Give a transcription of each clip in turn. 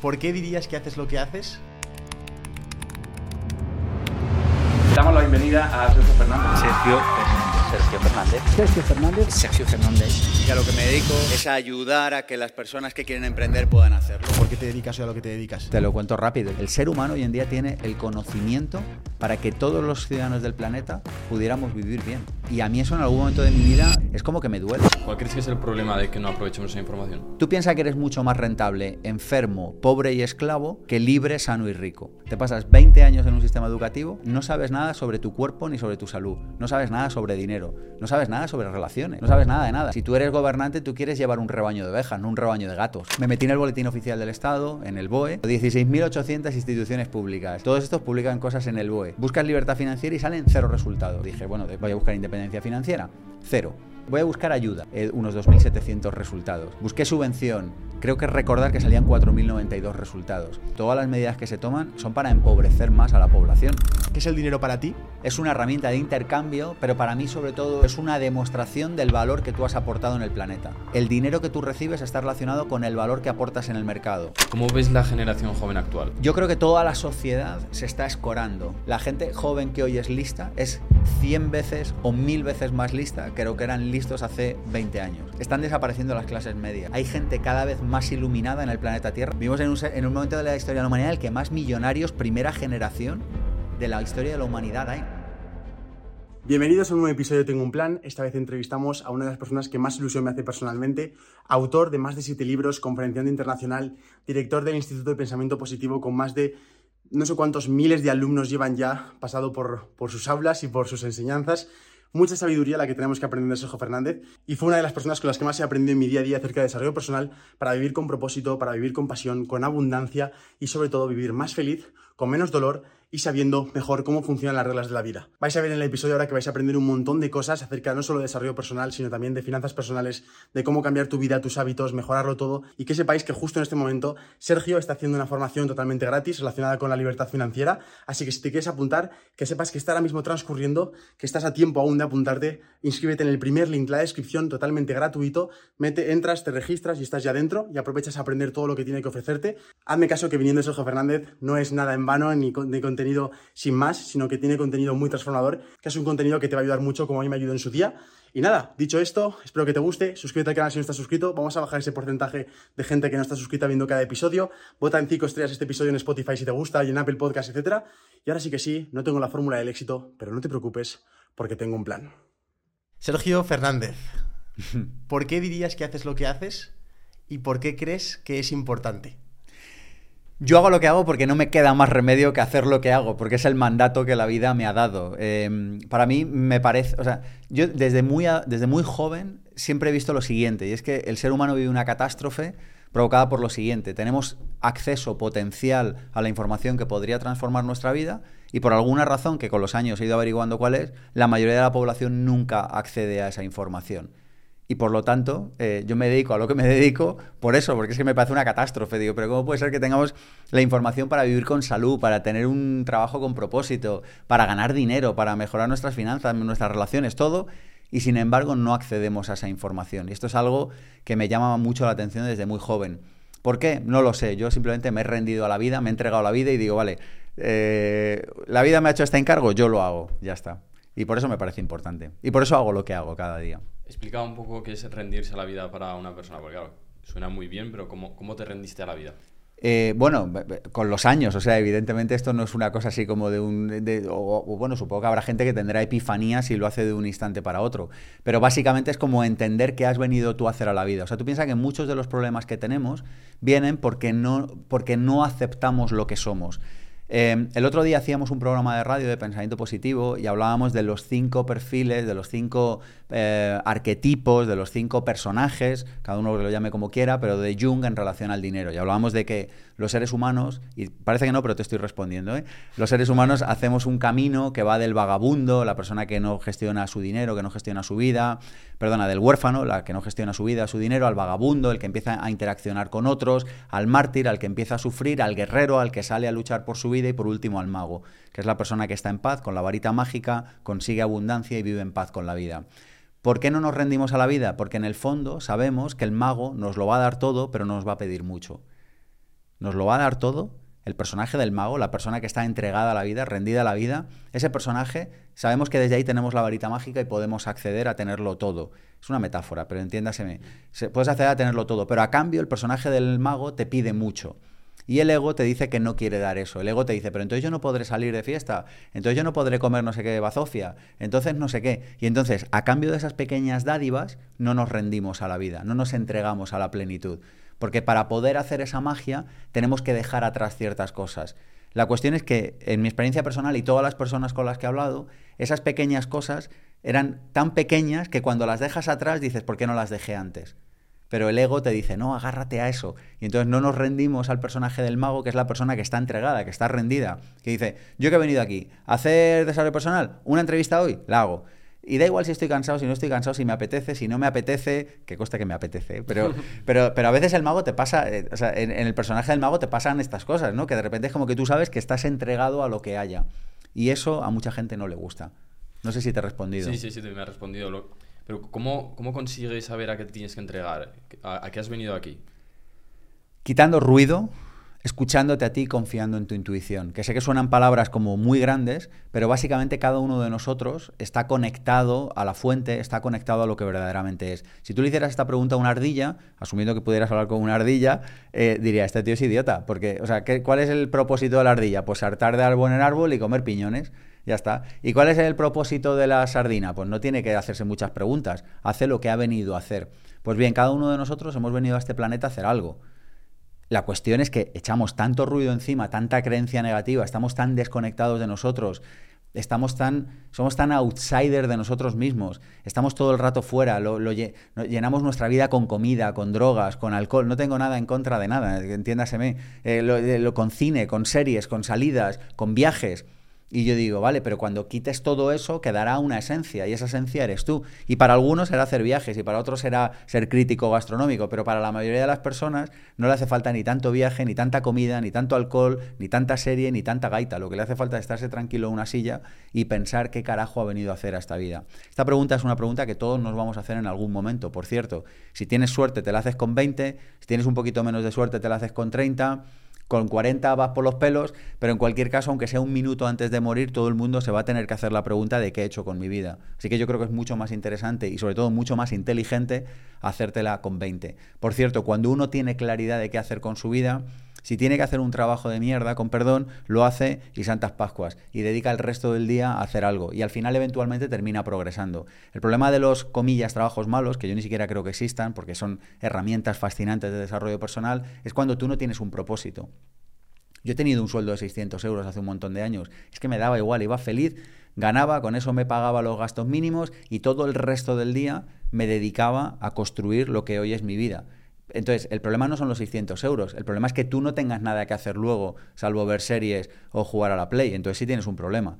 ¿por qué dirías que haces lo que haces? Damos la bienvenida a Sergio Fernández. Sergio Fernández. Sergio Fernández. Sergio Fernández. Sergio Fernández. Y a lo que me dedico es a ayudar a que las personas que quieren emprender puedan hacerlo. ¿Por qué te dedicas o a lo que te dedicas? Te lo cuento rápido. El ser humano hoy en día tiene el conocimiento para que todos los ciudadanos del planeta pudiéramos vivir bien. Y a mí eso en algún momento de mi vida es como que me duele. ¿Cuál crees que es el problema de que no aprovechemos esa información? Tú piensas que eres mucho más rentable enfermo, pobre y esclavo que libre, sano y rico. Te pasas 20 años en un sistema educativo, no sabes nada sobre tu cuerpo ni sobre tu salud, no sabes nada sobre dinero, no sabes nada sobre relaciones, no sabes nada de nada. Si tú eres gobernante, tú quieres llevar un rebaño de ovejas, no un rebaño de gatos. Me metí en el boletín oficial del Estado, en el BOE, 16.800 instituciones públicas. Todos estos publican cosas en el BOE. Buscas libertad financiera y salen cero resultados. Dije, bueno, voy a buscar independencia financiera. Cero. Voy a buscar ayuda, eh, unos 2.700 resultados. Busqué subvención, creo que recordar que salían 4.092 resultados. Todas las medidas que se toman son para empobrecer más a la población. ¿Qué es el dinero para ti? Es una herramienta de intercambio, pero para mí sobre todo es una demostración del valor que tú has aportado en el planeta. El dinero que tú recibes está relacionado con el valor que aportas en el mercado. ¿Cómo ves la generación joven actual? Yo creo que toda la sociedad se está escorando. La gente joven que hoy es lista es 100 veces o 1000 veces más lista que lo que eran hace 20 años. Están desapareciendo las clases medias. Hay gente cada vez más iluminada en el planeta Tierra. Vivimos en un, en un momento de la historia de la humanidad en el que más millonarios, primera generación de la historia de la humanidad hay. Bienvenidos a un nuevo episodio de Tengo un Plan. Esta vez entrevistamos a una de las personas que más ilusión me hace personalmente, autor de más de siete libros, conferenciante internacional, director del Instituto de Pensamiento Positivo con más de no sé cuántos miles de alumnos llevan ya pasado por, por sus aulas y por sus enseñanzas. Mucha sabiduría la que tenemos que aprender de Sergio Fernández y fue una de las personas con las que más he aprendido en mi día a día acerca de desarrollo personal para vivir con propósito, para vivir con pasión, con abundancia y sobre todo vivir más feliz, con menos dolor y sabiendo mejor cómo funcionan las reglas de la vida. Vais a ver en el episodio ahora que vais a aprender un montón de cosas acerca no solo de desarrollo personal, sino también de finanzas personales, de cómo cambiar tu vida, tus hábitos, mejorarlo todo y que sepáis que justo en este momento Sergio está haciendo una formación totalmente gratis relacionada con la libertad financiera, así que si te quieres apuntar, que sepas que está ahora mismo transcurriendo, que estás a tiempo aún de apuntarte, inscríbete en el primer link, la descripción, totalmente gratuito, mete, entras, te registras y estás ya dentro y aprovechas a aprender todo lo que tiene que ofrecerte. Hazme caso que viniendo Sergio Fernández no es nada en vano ni, ni contenido sin más, sino que tiene contenido muy transformador, que es un contenido que te va a ayudar mucho como a mí me ayudó en su día. Y nada, dicho esto, espero que te guste, suscríbete al canal si no estás suscrito, vamos a bajar ese porcentaje de gente que no está suscrita viendo cada episodio, vota en 5 estrellas este episodio en Spotify si te gusta y en Apple Podcast, etc. Y ahora sí que sí, no tengo la fórmula del éxito, pero no te preocupes porque tengo un plan. Sergio Fernández, ¿por qué dirías que haces lo que haces y por qué crees que es importante? Yo hago lo que hago porque no me queda más remedio que hacer lo que hago, porque es el mandato que la vida me ha dado. Eh, para mí me parece, o sea, yo desde muy, a, desde muy joven siempre he visto lo siguiente, y es que el ser humano vive una catástrofe provocada por lo siguiente. Tenemos acceso potencial a la información que podría transformar nuestra vida y por alguna razón que con los años he ido averiguando cuál es, la mayoría de la población nunca accede a esa información. Y por lo tanto, eh, yo me dedico a lo que me dedico por eso, porque es que me parece una catástrofe. Digo, pero ¿cómo puede ser que tengamos la información para vivir con salud, para tener un trabajo con propósito, para ganar dinero, para mejorar nuestras finanzas, nuestras relaciones, todo? Y sin embargo, no accedemos a esa información. Y esto es algo que me llama mucho la atención desde muy joven. ¿Por qué? No lo sé. Yo simplemente me he rendido a la vida, me he entregado a la vida y digo, vale, eh, la vida me ha hecho este encargo, yo lo hago, ya está. Y por eso me parece importante. Y por eso hago lo que hago cada día. Explica un poco qué es rendirse a la vida para una persona, porque claro, suena muy bien, pero ¿cómo, cómo te rendiste a la vida? Eh, bueno, con los años, o sea, evidentemente esto no es una cosa así como de un... De, o, o, bueno, supongo que habrá gente que tendrá epifanías y lo hace de un instante para otro, pero básicamente es como entender qué has venido tú a hacer a la vida. O sea, tú piensas que muchos de los problemas que tenemos vienen porque no, porque no aceptamos lo que somos. Eh, el otro día hacíamos un programa de radio de pensamiento positivo y hablábamos de los cinco perfiles, de los cinco eh, arquetipos, de los cinco personajes, cada uno lo llame como quiera, pero de Jung en relación al dinero. Y hablábamos de que los seres humanos, y parece que no, pero te estoy respondiendo, ¿eh? los seres humanos hacemos un camino que va del vagabundo, la persona que no gestiona su dinero, que no gestiona su vida, perdona, del huérfano, la que no gestiona su vida, su dinero, al vagabundo, el que empieza a interaccionar con otros, al mártir, al que empieza a sufrir, al guerrero, al que sale a luchar por su vida y por último al mago, que es la persona que está en paz con la varita mágica, consigue abundancia y vive en paz con la vida. ¿Por qué no nos rendimos a la vida? Porque en el fondo sabemos que el mago nos lo va a dar todo, pero no nos va a pedir mucho. Nos lo va a dar todo. El personaje del mago, la persona que está entregada a la vida, rendida a la vida, ese personaje, sabemos que desde ahí tenemos la varita mágica y podemos acceder a tenerlo todo. Es una metáfora, pero entiéndaseme. Puedes acceder a tenerlo todo, pero a cambio el personaje del mago te pide mucho. Y el ego te dice que no quiere dar eso. El ego te dice, pero entonces yo no podré salir de fiesta, entonces yo no podré comer no sé qué bazofia, entonces no sé qué. Y entonces, a cambio de esas pequeñas dádivas, no nos rendimos a la vida, no nos entregamos a la plenitud. Porque para poder hacer esa magia, tenemos que dejar atrás ciertas cosas. La cuestión es que, en mi experiencia personal y todas las personas con las que he hablado, esas pequeñas cosas eran tan pequeñas que cuando las dejas atrás dices, ¿por qué no las dejé antes? Pero el ego te dice, no, agárrate a eso. Y entonces no nos rendimos al personaje del mago, que es la persona que está entregada, que está rendida, que dice, yo que he venido aquí hacer desarrollo personal, una entrevista hoy, la hago. Y da igual si estoy cansado, si no estoy cansado, si me apetece, si no me apetece, que coste que me apetece, pero, pero, pero a veces el mago te pasa, eh, o sea, en, en, el personaje del mago te pasan estas cosas, ¿no? Que de repente es como que tú sabes que estás entregado a lo que haya. Y eso a mucha gente no le gusta. No sé si te he respondido. Sí, sí, sí, me ha respondido. Lo... Pero ¿cómo, ¿cómo consigues saber a qué te tienes que entregar? ¿A, ¿A, qué has venido aquí? Quitando ruido, escuchándote a ti, confiando en tu intuición. Que sé que suenan palabras como muy grandes, pero básicamente cada uno de nosotros está conectado a la fuente, está conectado a lo que verdaderamente es. Si tú le hicieras esta pregunta a una ardilla, asumiendo que pudieras hablar con una ardilla, eh, diría, este tío es idiota. Porque, o sea, ¿qué, ¿cuál es el propósito de la ardilla? Pues saltar de árbol en árbol y comer piñones. Ya está. ¿Y cuál es el propósito de la sardina? Pues no tiene que hacerse muchas preguntas. Hace lo que ha venido a hacer. Pues bien, cada uno de nosotros hemos venido a este planeta a hacer algo. La cuestión es que echamos tanto ruido encima, tanta creencia negativa, estamos tan desconectados de nosotros, estamos tan, somos tan outsider de nosotros mismos, estamos todo el rato fuera, lo, lo, llenamos nuestra vida con comida, con drogas, con alcohol, no tengo nada en contra de nada, entiéndaseme, eh, lo, lo, con cine, con series, con salidas, con viajes. Y yo digo, vale, pero cuando quites todo eso quedará una esencia y esa esencia eres tú. Y para algunos será hacer viajes y para otros será ser crítico gastronómico, pero para la mayoría de las personas no le hace falta ni tanto viaje, ni tanta comida, ni tanto alcohol, ni tanta serie, ni tanta gaita. Lo que le hace falta es estarse tranquilo en una silla y pensar qué carajo ha venido a hacer a esta vida. Esta pregunta es una pregunta que todos nos vamos a hacer en algún momento. Por cierto, si tienes suerte te la haces con 20, si tienes un poquito menos de suerte te la haces con 30 con 40 vas por los pelos, pero en cualquier caso, aunque sea un minuto antes de morir, todo el mundo se va a tener que hacer la pregunta de qué he hecho con mi vida. Así que yo creo que es mucho más interesante y sobre todo mucho más inteligente hacértela con 20. Por cierto, cuando uno tiene claridad de qué hacer con su vida, si tiene que hacer un trabajo de mierda, con perdón, lo hace y Santas Pascuas. Y dedica el resto del día a hacer algo. Y al final, eventualmente, termina progresando. El problema de los, comillas, trabajos malos, que yo ni siquiera creo que existan, porque son herramientas fascinantes de desarrollo personal, es cuando tú no tienes un propósito. Yo he tenido un sueldo de 600 euros hace un montón de años. Es que me daba igual, iba feliz, ganaba, con eso me pagaba los gastos mínimos y todo el resto del día me dedicaba a construir lo que hoy es mi vida. Entonces, el problema no son los 600 euros, el problema es que tú no tengas nada que hacer luego, salvo ver series o jugar a la Play. Entonces sí tienes un problema.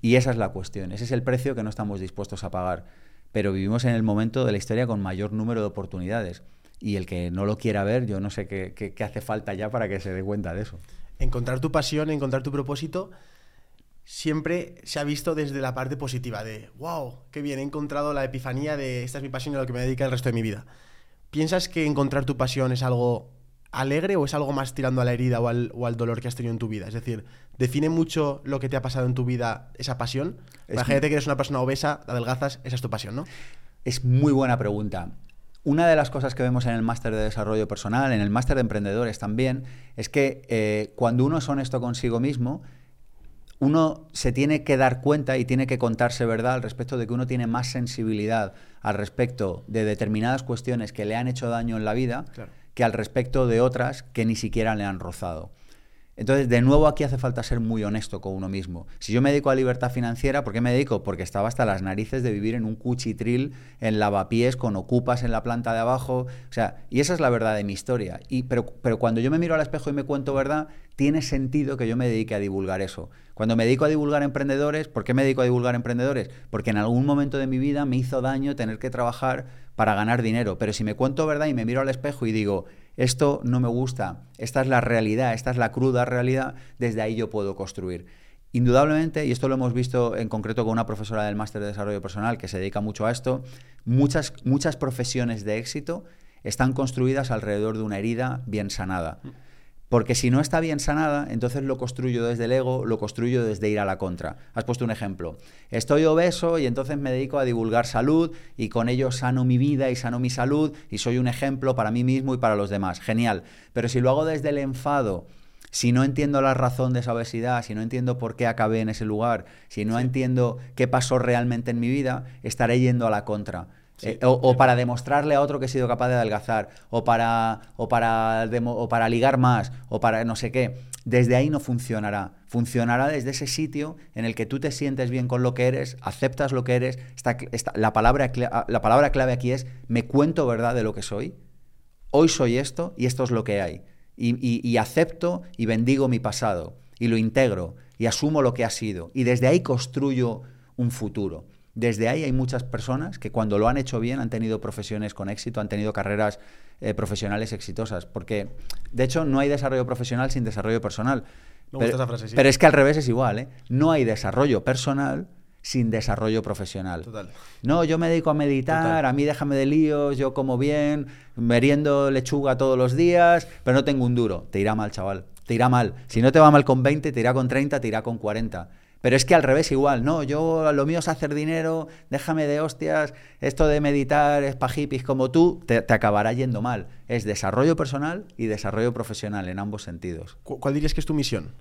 Y esa es la cuestión, ese es el precio que no estamos dispuestos a pagar. Pero vivimos en el momento de la historia con mayor número de oportunidades. Y el que no lo quiera ver, yo no sé qué, hace falta ya para que se dé cuenta de eso. Encontrar tu pasión, encontrar tu propósito, siempre se ha visto desde la parte positiva de, wow, qué bien, he encontrado la epifanía de esta es mi pasión y a lo que me dedica el resto de mi vida. ¿Piensas que encontrar tu pasión es algo alegre o es algo más tirando a la herida o al, o al, dolor que has tenido en tu vida? Es decir, ¿define mucho lo que te ha pasado en tu vida esa pasión? Imagínate que eres una persona obesa, adelgazas, esa es tu pasión, ¿no? Es muy buena pregunta. Una de las cosas que vemos en el máster de desarrollo personal, en el máster de emprendedores también, es que eh, cuando uno es honesto consigo mismo, uno se tiene que dar cuenta y tiene que contarse verdad al respecto de que uno tiene más sensibilidad al respecto de determinadas cuestiones que le han hecho daño en la vida claro. que al respecto de otras que ni siquiera le han rozado. Entonces, de nuevo aquí hace falta ser muy honesto con uno mismo. Si yo me dedico a libertad financiera, ¿por qué me dedico? Porque estaba hasta las narices de vivir en un cuchitril, en lavapiés, con ocupas en la planta de abajo. O sea, y esa es la verdad de mi historia. Y, pero, pero cuando yo me miro al espejo y me cuento verdad, tiene sentido que yo me dedique a divulgar eso. Cuando me dedico a divulgar emprendedores, ¿por qué me dedico a divulgar emprendedores? Porque en algún momento de mi vida me hizo daño tener que trabajar para ganar dinero. Pero si me cuento verdad y me miro al espejo y digo, esto no me gusta, esta es la realidad, esta es la cruda realidad, desde ahí yo puedo construir. Indudablemente, y esto lo hemos visto en concreto con una profesora del máster de desarrollo personal que se dedica mucho a esto, muchas, muchas profesiones de éxito están construidas alrededor de una herida bien sanada. Porque si no está bien sanada, entonces lo construyo desde el ego, lo construyo desde ir a la contra. Has puesto un ejemplo. Estoy obeso y entonces me dedico a divulgar salud y con ello sano mi vida y sano mi salud y soy un ejemplo para mí mismo y para los demás. Genial. Pero si lo hago desde el enfado, si no entiendo la razón de esa obesidad, si no entiendo por qué acabé en ese lugar, si no entiendo qué pasó realmente en mi vida, estaré yendo a la contra. Eh, o, para demostrarle a otro que he sido capaz de adelgazar, o para, o, para para ligar más, o para no sé qué. Desde ahí no funcionará. Funcionará desde ese sitio en el que tú te sientes bien con lo que eres, aceptas lo que eres. la, palabra, la palabra clave aquí es, me cuento verdad de lo que soy. Hoy soy esto y esto es lo que hay. y acepto y bendigo mi pasado. Y lo integro y asumo lo que ha sido. Y desde ahí construyo un futuro. Desde ahí hay muchas personas que cuando lo han hecho bien han tenido profesiones con éxito, han tenido carreras eh, profesionales exitosas. Porque, de hecho, no hay desarrollo profesional sin desarrollo personal. pero, pero, es que al revés es igual, ¿eh? No hay desarrollo personal sin desarrollo profesional. Total. No, yo me dedico a meditar, a mí déjame de líos, yo como bien, meriendo lechuga todos los días, pero no tengo un duro. Te irá mal, chaval. Te irá mal. Si no te va mal con 20, te irá con 30, te irá con 40. Pero es que al revés igual, no, yo lo mío es hacer dinero, déjame de hostias, esto de meditar es pa' hippies como tú, te, acabará yendo mal. Es desarrollo personal y desarrollo profesional en ambos sentidos. ¿Cuál dirías que es tu misión?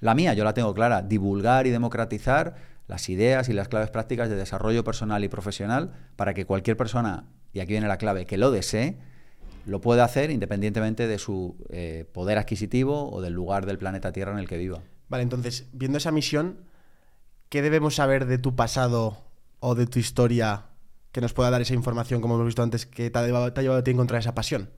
La mía, yo la tengo clara, divulgar y democratizar las ideas y las claves prácticas de desarrollo personal y profesional para que cualquier persona, y aquí viene la clave, que lo desee, lo pueda hacer independientemente de su eh, poder adquisitivo o del lugar del planeta Tierra en el que viva. Vale, entonces, viendo esa misión, ¿qué debemos saber de tu pasado o de tu historia que nos pueda dar esa información, como hemos visto antes, que te ha llevado, a ti a encontrar esa pasión?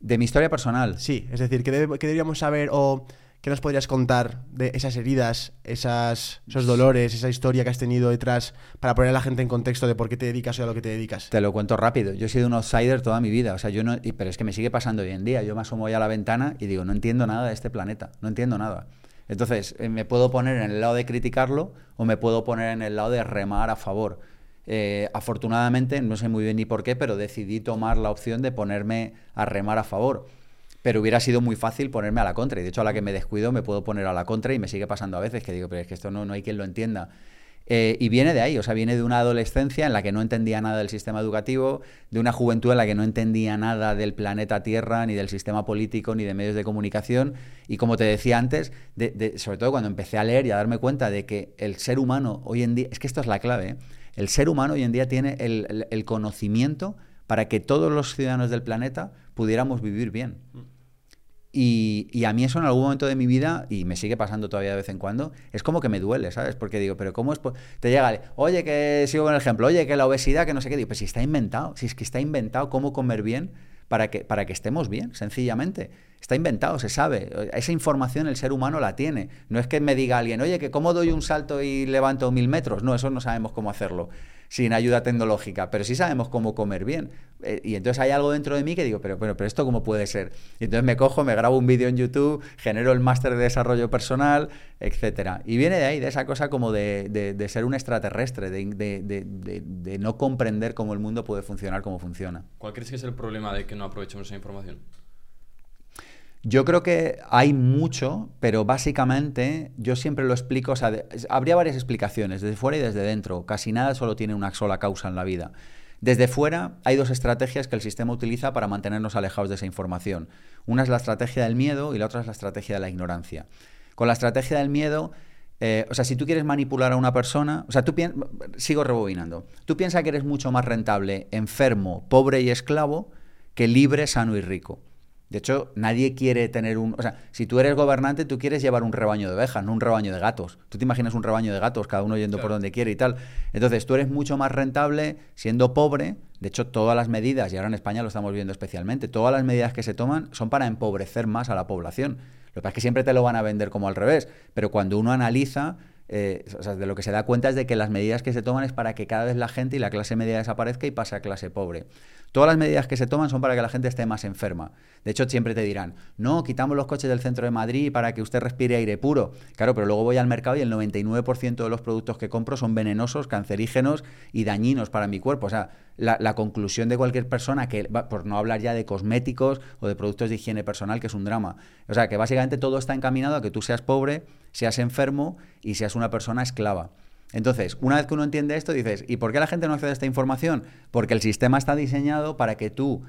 De mi historia personal. Sí, es decir, ¿qué, deberíamos saber o qué nos podrías contar de esas heridas, esas, esos dolores, esa historia que has tenido detrás para poner a la gente en contexto de por qué te dedicas o a lo que te dedicas? Te lo cuento rápido. Yo he sido un outsider toda mi vida, o sea, yo no, pero es que me sigue pasando hoy en día. Yo me asomo ya a la ventana y digo, no entiendo nada de este planeta, no entiendo nada. Entonces, eh, me puedo poner en el lado de criticarlo o me puedo poner en el lado de remar a favor. Eh, afortunadamente, no sé muy bien ni por qué, pero decidí tomar la opción de ponerme a remar a favor. Pero hubiera sido muy fácil ponerme a la contra. Y de hecho, a la que me descuido me puedo poner a la contra y me sigue pasando a veces que digo, pero es que esto no, no hay quien lo entienda. Eh, y viene de ahí, o sea, viene de una adolescencia en la que no entendía nada del sistema educativo, de una juventud en la que no entendía nada del planeta Tierra, ni del sistema político, ni de medios de comunicación. Y como te decía antes, sobre todo cuando empecé a leer y a darme cuenta de que el ser humano hoy en día, es que esto es la clave, ¿eh? el ser humano hoy en día tiene el conocimiento para que todos los ciudadanos del planeta pudiéramos vivir bien. Mm. Y, a mí eso en algún momento de mi vida, y me sigue pasando todavía de vez en cuando, es como que me duele, ¿sabes? Porque digo, pero ¿cómo es? Te llega, oye, que sigo con el ejemplo, oye, que la obesidad, que no sé qué, digo, pues si está inventado, si es que está inventado cómo comer bien para que, para que estemos bien, sencillamente. Está inventado, se sabe. Esa información el ser humano la tiene. No es que me diga alguien, oye, que cómo doy un salto y levanto mil metros. No, eso no sabemos cómo hacerlo sin ayuda tecnológica, pero sí sabemos cómo comer bien. Eh, y entonces hay algo dentro de mí que digo, pero, pero, esto cómo puede ser. Y entonces me cojo, me grabo un vídeo en YouTube, genero el máster de desarrollo personal, etcétera. Y viene de ahí, de esa cosa como de, de, ser un extraterrestre, de, no comprender cómo el mundo puede funcionar como funciona. ¿Cuál crees que es el problema de que no aprovechemos esa información? Yo creo que hay mucho, pero básicamente yo siempre lo explico, o sea, habría varias explicaciones, desde fuera y desde dentro. Casi nada solo tiene una sola causa en la vida. Desde fuera hay dos estrategias que el sistema utiliza para mantenernos alejados de esa información. Una es la estrategia del miedo y la otra es la estrategia de la ignorancia. Con la estrategia del miedo, eh, o sea, si tú quieres manipular a una persona, o sea, tú sigo rebobinando, tú piensas que eres mucho más rentable enfermo, pobre y esclavo que libre, sano y rico. De hecho, nadie quiere tener un... O sea, si tú eres gobernante, tú quieres llevar un rebaño de ovejas, no un rebaño de gatos. Tú te imaginas un rebaño de gatos, cada uno yendo por donde quiere y tal. Entonces, tú eres mucho más rentable siendo pobre. De hecho, todas las medidas, y ahora en España lo estamos viendo especialmente, todas las medidas que se toman son para empobrecer más a la población. Lo que pasa es que siempre te lo van a vender como al revés. Pero cuando uno analiza, eh, o sea, de lo que se da cuenta es de que las medidas que se toman es para que cada vez la gente y la clase media desaparezca y pase a clase pobre. Todas las medidas que se toman son para que la gente esté más enferma. De hecho, siempre te dirán, no, quitamos los coches del centro de Madrid para que usted respire aire puro. Claro, pero luego voy al mercado y el 99% de los productos que compro son venenosos, cancerígenos y dañinos para mi cuerpo. O sea, la, conclusión de cualquier persona, que por no hablar ya de cosméticos o de productos de higiene personal, que es un drama. O sea, que básicamente todo está encaminado a que tú seas pobre, seas enfermo y seas una persona esclava. Entonces, una vez que uno entiende esto, dices, ¿y por qué la gente no accede a esta información? Porque el sistema está diseñado para que tú,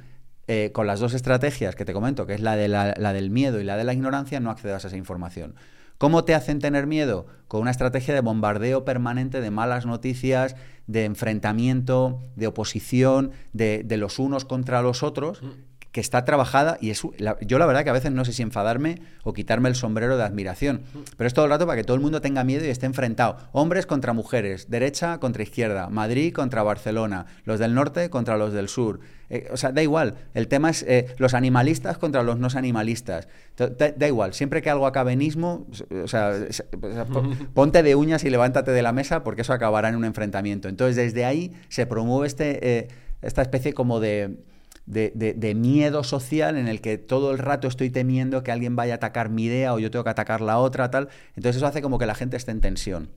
eh, con las dos estrategias que te comento, que es la, de la, del miedo y la de la ignorancia, no accedas a esa información. ¿Cómo te hacen tener miedo? Con una estrategia de bombardeo permanente de malas noticias, de enfrentamiento, de oposición, de, los unos contra los otros, mm que está trabajada y es, yo la verdad que a veces no sé si enfadarme o quitarme el sombrero de admiración, pero es todo el rato para que todo el mundo tenga miedo y esté enfrentado. Hombres contra mujeres, derecha contra izquierda, Madrid contra Barcelona, los del norte contra los del sur. Eh, o sea, da igual, el tema es eh, los animalistas contra los no animalistas. Da, igual, siempre que algo acabe en ismo, o sea, ponte de uñas y levántate de la mesa porque eso acabará en un enfrentamiento. Entonces, desde ahí se promueve este, eh, esta especie como de de, miedo social en el que todo el rato estoy temiendo que alguien vaya a atacar mi idea o yo tengo que atacar la otra, tal. Entonces eso hace como que la gente esté en tensión.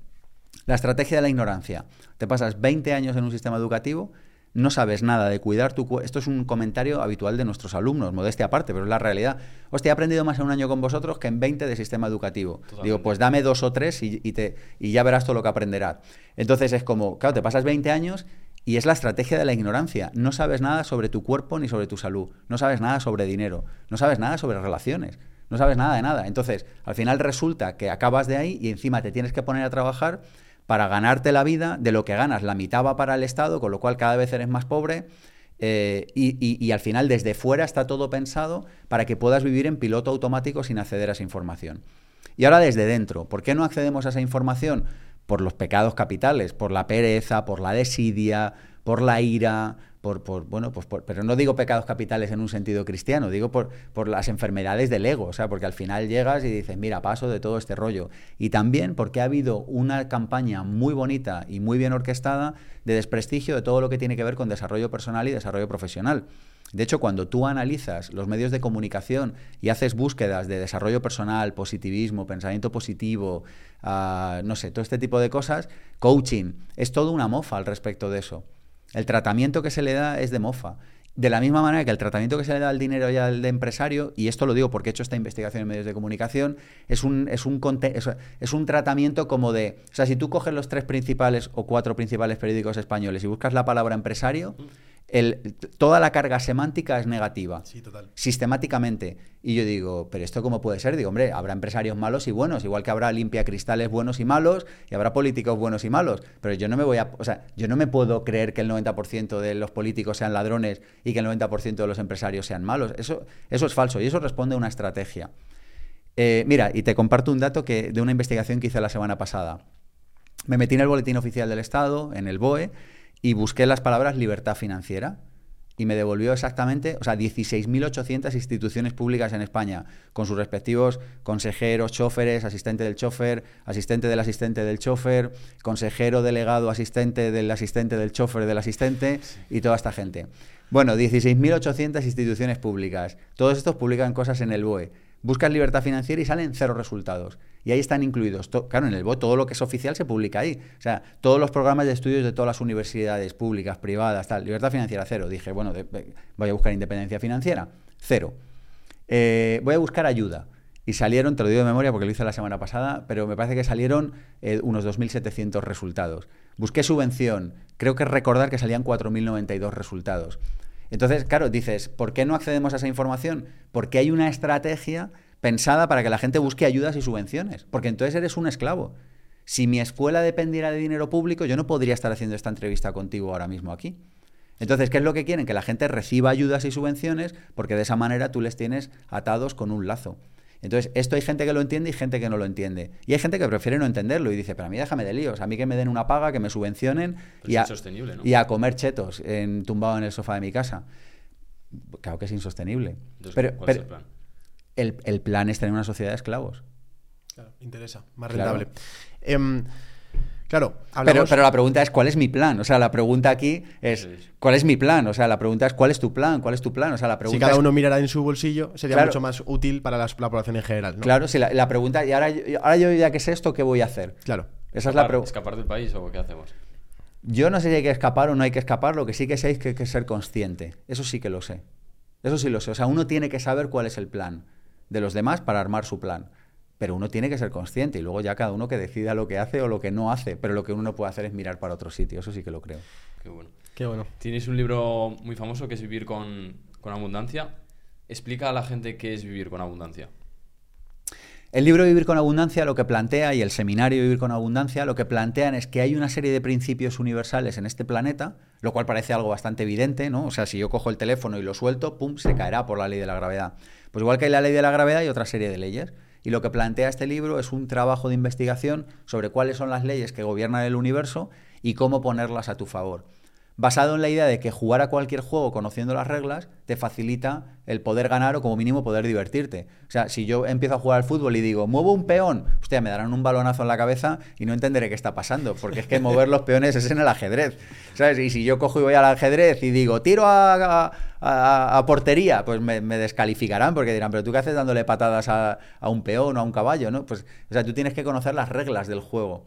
La estrategia de la ignorancia. Te pasas 20 años en un sistema educativo, no sabes nada de cuidar tu cuerpo. Esto es un comentario habitual de nuestros alumnos, modestia aparte, pero es la realidad. Hostia, he aprendido más en un año con vosotros que en 20 de sistema educativo. Digo, pues dame dos o tres y, te, y ya verás todo lo que aprenderás. Entonces es como, claro, te pasas 20 años y es la estrategia de la ignorancia. No sabes nada sobre tu cuerpo ni sobre tu salud. No sabes nada sobre dinero. No sabes nada sobre relaciones. No sabes nada de nada. Entonces, al final resulta que acabas de ahí y encima te tienes que poner a trabajar para ganarte la vida. De lo que ganas, la mitad va para el Estado, con lo cual cada vez eres más pobre. Eh, y, y, al final desde fuera está todo pensado para que puedas vivir en piloto automático sin acceder a esa información. Y ahora desde dentro, ¿por qué no accedemos a esa información? Por los pecados capitales, por la pereza, por la desidia, por la ira, por, bueno, pues pero no digo pecados capitales en un sentido cristiano, digo por, por las enfermedades del ego, o sea, porque al final llegas y dices, mira, paso de todo este rollo. Y también porque ha habido una campaña muy bonita y muy bien orquestada de desprestigio de todo lo que tiene que ver con desarrollo personal y desarrollo profesional. De hecho, cuando tú analizas los medios de comunicación y haces búsquedas de desarrollo personal, positivismo, pensamiento positivo, ah, no sé, todo este tipo de cosas, coaching, es todo una mofa al respecto de eso. El tratamiento que se le da es de mofa. De la misma manera que el tratamiento que se le da al dinero y al de empresario, y esto lo digo porque he hecho esta investigación en medios de comunicación, es un, es un, es un tratamiento como de... O sea, si tú coges los tres principales o cuatro principales periódicos españoles y buscas la palabra empresario, toda la carga semántica es negativa. Sí, total. Sistemáticamente. Y yo digo, ¿pero esto cómo puede ser? Digo, hombre, habrá empresarios malos y buenos, igual que habrá limpia cristales buenos y malos, y habrá políticos buenos y malos. Pero yo no me voy a. O sea, yo no me puedo creer que el 90% de los políticos sean ladrones y que el 90% de los empresarios sean malos. Eso, eso es falso y eso responde a una estrategia. Eh, mira, y te comparto un dato que, de una investigación que hice la semana pasada. Me metí en el boletín oficial del Estado, en el BOE, y busqué las palabras libertad financiera y me devolvió exactamente, o sea, 16.800 instituciones públicas en España, con sus respectivos consejeros, choferes, asistente del chofer, asistente del asistente del chofer, consejero delegado, asistente del asistente del chofer del asistente y toda esta gente. Bueno, 16.800 instituciones públicas. Todos estos publican cosas en el BOE. Buscas libertad financiera y salen cero resultados. Y ahí están incluidos, claro, en el BOE todo lo que es oficial se publica ahí. O sea, todos los programas de estudios de todas las universidades públicas, privadas, tal. Libertad financiera, cero. Dije, bueno, voy a buscar independencia financiera, cero. Eh, voy a buscar ayuda. Y salieron, te lo digo de memoria porque lo hice la semana pasada, pero me parece que salieron eh, unos 2.700 resultados. Busqué subvención, creo que recordar que salían 4.092 resultados. Entonces, claro, dices, ¿por qué no accedemos a esa información? Porque hay una estrategia pensada para que la gente busque ayudas y subvenciones, porque entonces eres un esclavo. Si mi escuela dependiera de dinero público, yo no podría estar haciendo esta entrevista contigo ahora mismo aquí. Entonces, ¿qué es lo que quieren? Que la gente reciba ayudas y subvenciones porque de esa manera tú les tienes atados con un lazo. Entonces, esto hay gente que lo entiende y gente que no lo entiende. Y hay gente que prefiere no entenderlo y dice, pero a mí déjame de líos, a mí que me den una paga, que me subvencionen Pero y a, insostenible, ¿no? y a comer chetos en, tumbado en el sofá de mi casa. Claro que es insostenible. Entonces, pero ¿cuál pero es el plan? el- el plan es tener una sociedad de esclavos. Claro, interesa, más Claro. rentable. Claro, Pero, hablamos... pero la pregunta es, ¿cuál es mi plan? O sea, la pregunta aquí es. ¿cuál es mi plan? O sea, la pregunta es, ¿cuál es tu plan? ¿Cuál es tu plan? O sea, la si pregunta cada es- uno mirara en su bolsillo, sería Claro. mucho más útil para la población en general, ¿no? Claro, si la, la pregunta, y ahora, yo- ahora yo ya que sé esto, ¿qué voy a hacer? Claro. Esa es la ¿Escapar, pregunta. ¿Escapar del país o qué hacemos? Yo no sé si hay que escapar o no hay que escapar, lo que sí que sé es que hay que ser consciente. Eso sí que lo sé. Eso sí lo sé. O sea, uno tiene que saber cuál es el plan de los demás para armar su plan. Pero uno tiene que ser consciente y luego ya cada uno que decida lo que hace o lo que no hace. Pero lo que uno no puede hacer es mirar para otro sitio. Eso sí que lo creo. Qué bueno. Qué bueno. Tienes un libro muy famoso que es Vivir con, con Abundancia. Explica a la gente qué es vivir con abundancia. El libro Vivir con Abundancia lo que plantea y el seminario Vivir con Abundancia lo que plantean es que hay una serie de principios universales en este planeta, lo cual parece algo bastante evidente, ¿no? O sea, si yo cojo el teléfono y lo suelto, pum, se caerá por la ley de la gravedad. Pues igual que hay la ley de la gravedad hay otra serie de leyes. Y lo que plantea este libro es un trabajo de investigación sobre cuáles son las leyes que gobiernan el universo y cómo ponerlas a tu favor basado en la idea de que jugar a cualquier juego conociendo las reglas te facilita el poder ganar o como mínimo poder divertirte. O sea, si yo empiezo a jugar al fútbol y digo, muevo un peón, hostia, me darán un balonazo en la cabeza y no entenderé qué está pasando, porque es que mover los peones es en el ajedrez, ¿sabes? Y si yo cojo y voy al ajedrez y digo, tiro a, a- a- a portería, pues me, me descalificarán porque dirán, pero tú qué haces dándole patadas a, a un peón o a un caballo, ¿no? Pues, o sea, tú tienes que conocer las reglas del juego.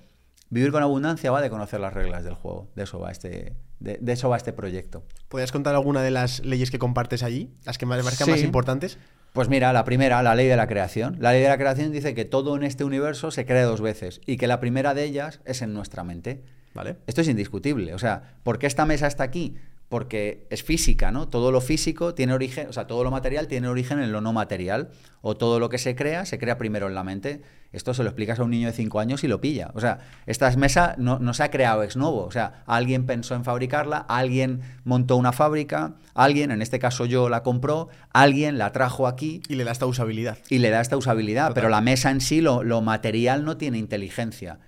Vivir con abundancia va de conocer las reglas del juego. De eso va este, de, de eso va este proyecto. ¿Podrías contar alguna de las leyes que compartes allí? Las que me parezcan Sí. más importantes. Pues mira, la primera, la ley de la creación. La ley de la creación dice que todo en este universo se crea dos veces y que la primera de ellas es en nuestra mente. ¿Vale? Esto es indiscutible. O sea, ¿por qué esta mesa está aquí? Porque es física, ¿no? Todo lo físico tiene origen, o sea, todo lo material tiene origen en lo no material. O todo lo que se crea, se crea primero en la mente. Esto se lo explicas a un niño de 5 años y lo pilla. O sea, esta mesa no, no se ha creado ex novo. O sea, alguien pensó en fabricarla, alguien montó una fábrica, alguien, en este caso yo, la compró, alguien la trajo aquí Y le da esta usabilidad. y le da esta usabilidad, Total. pero la mesa en sí, lo, lo material, no tiene inteligencia.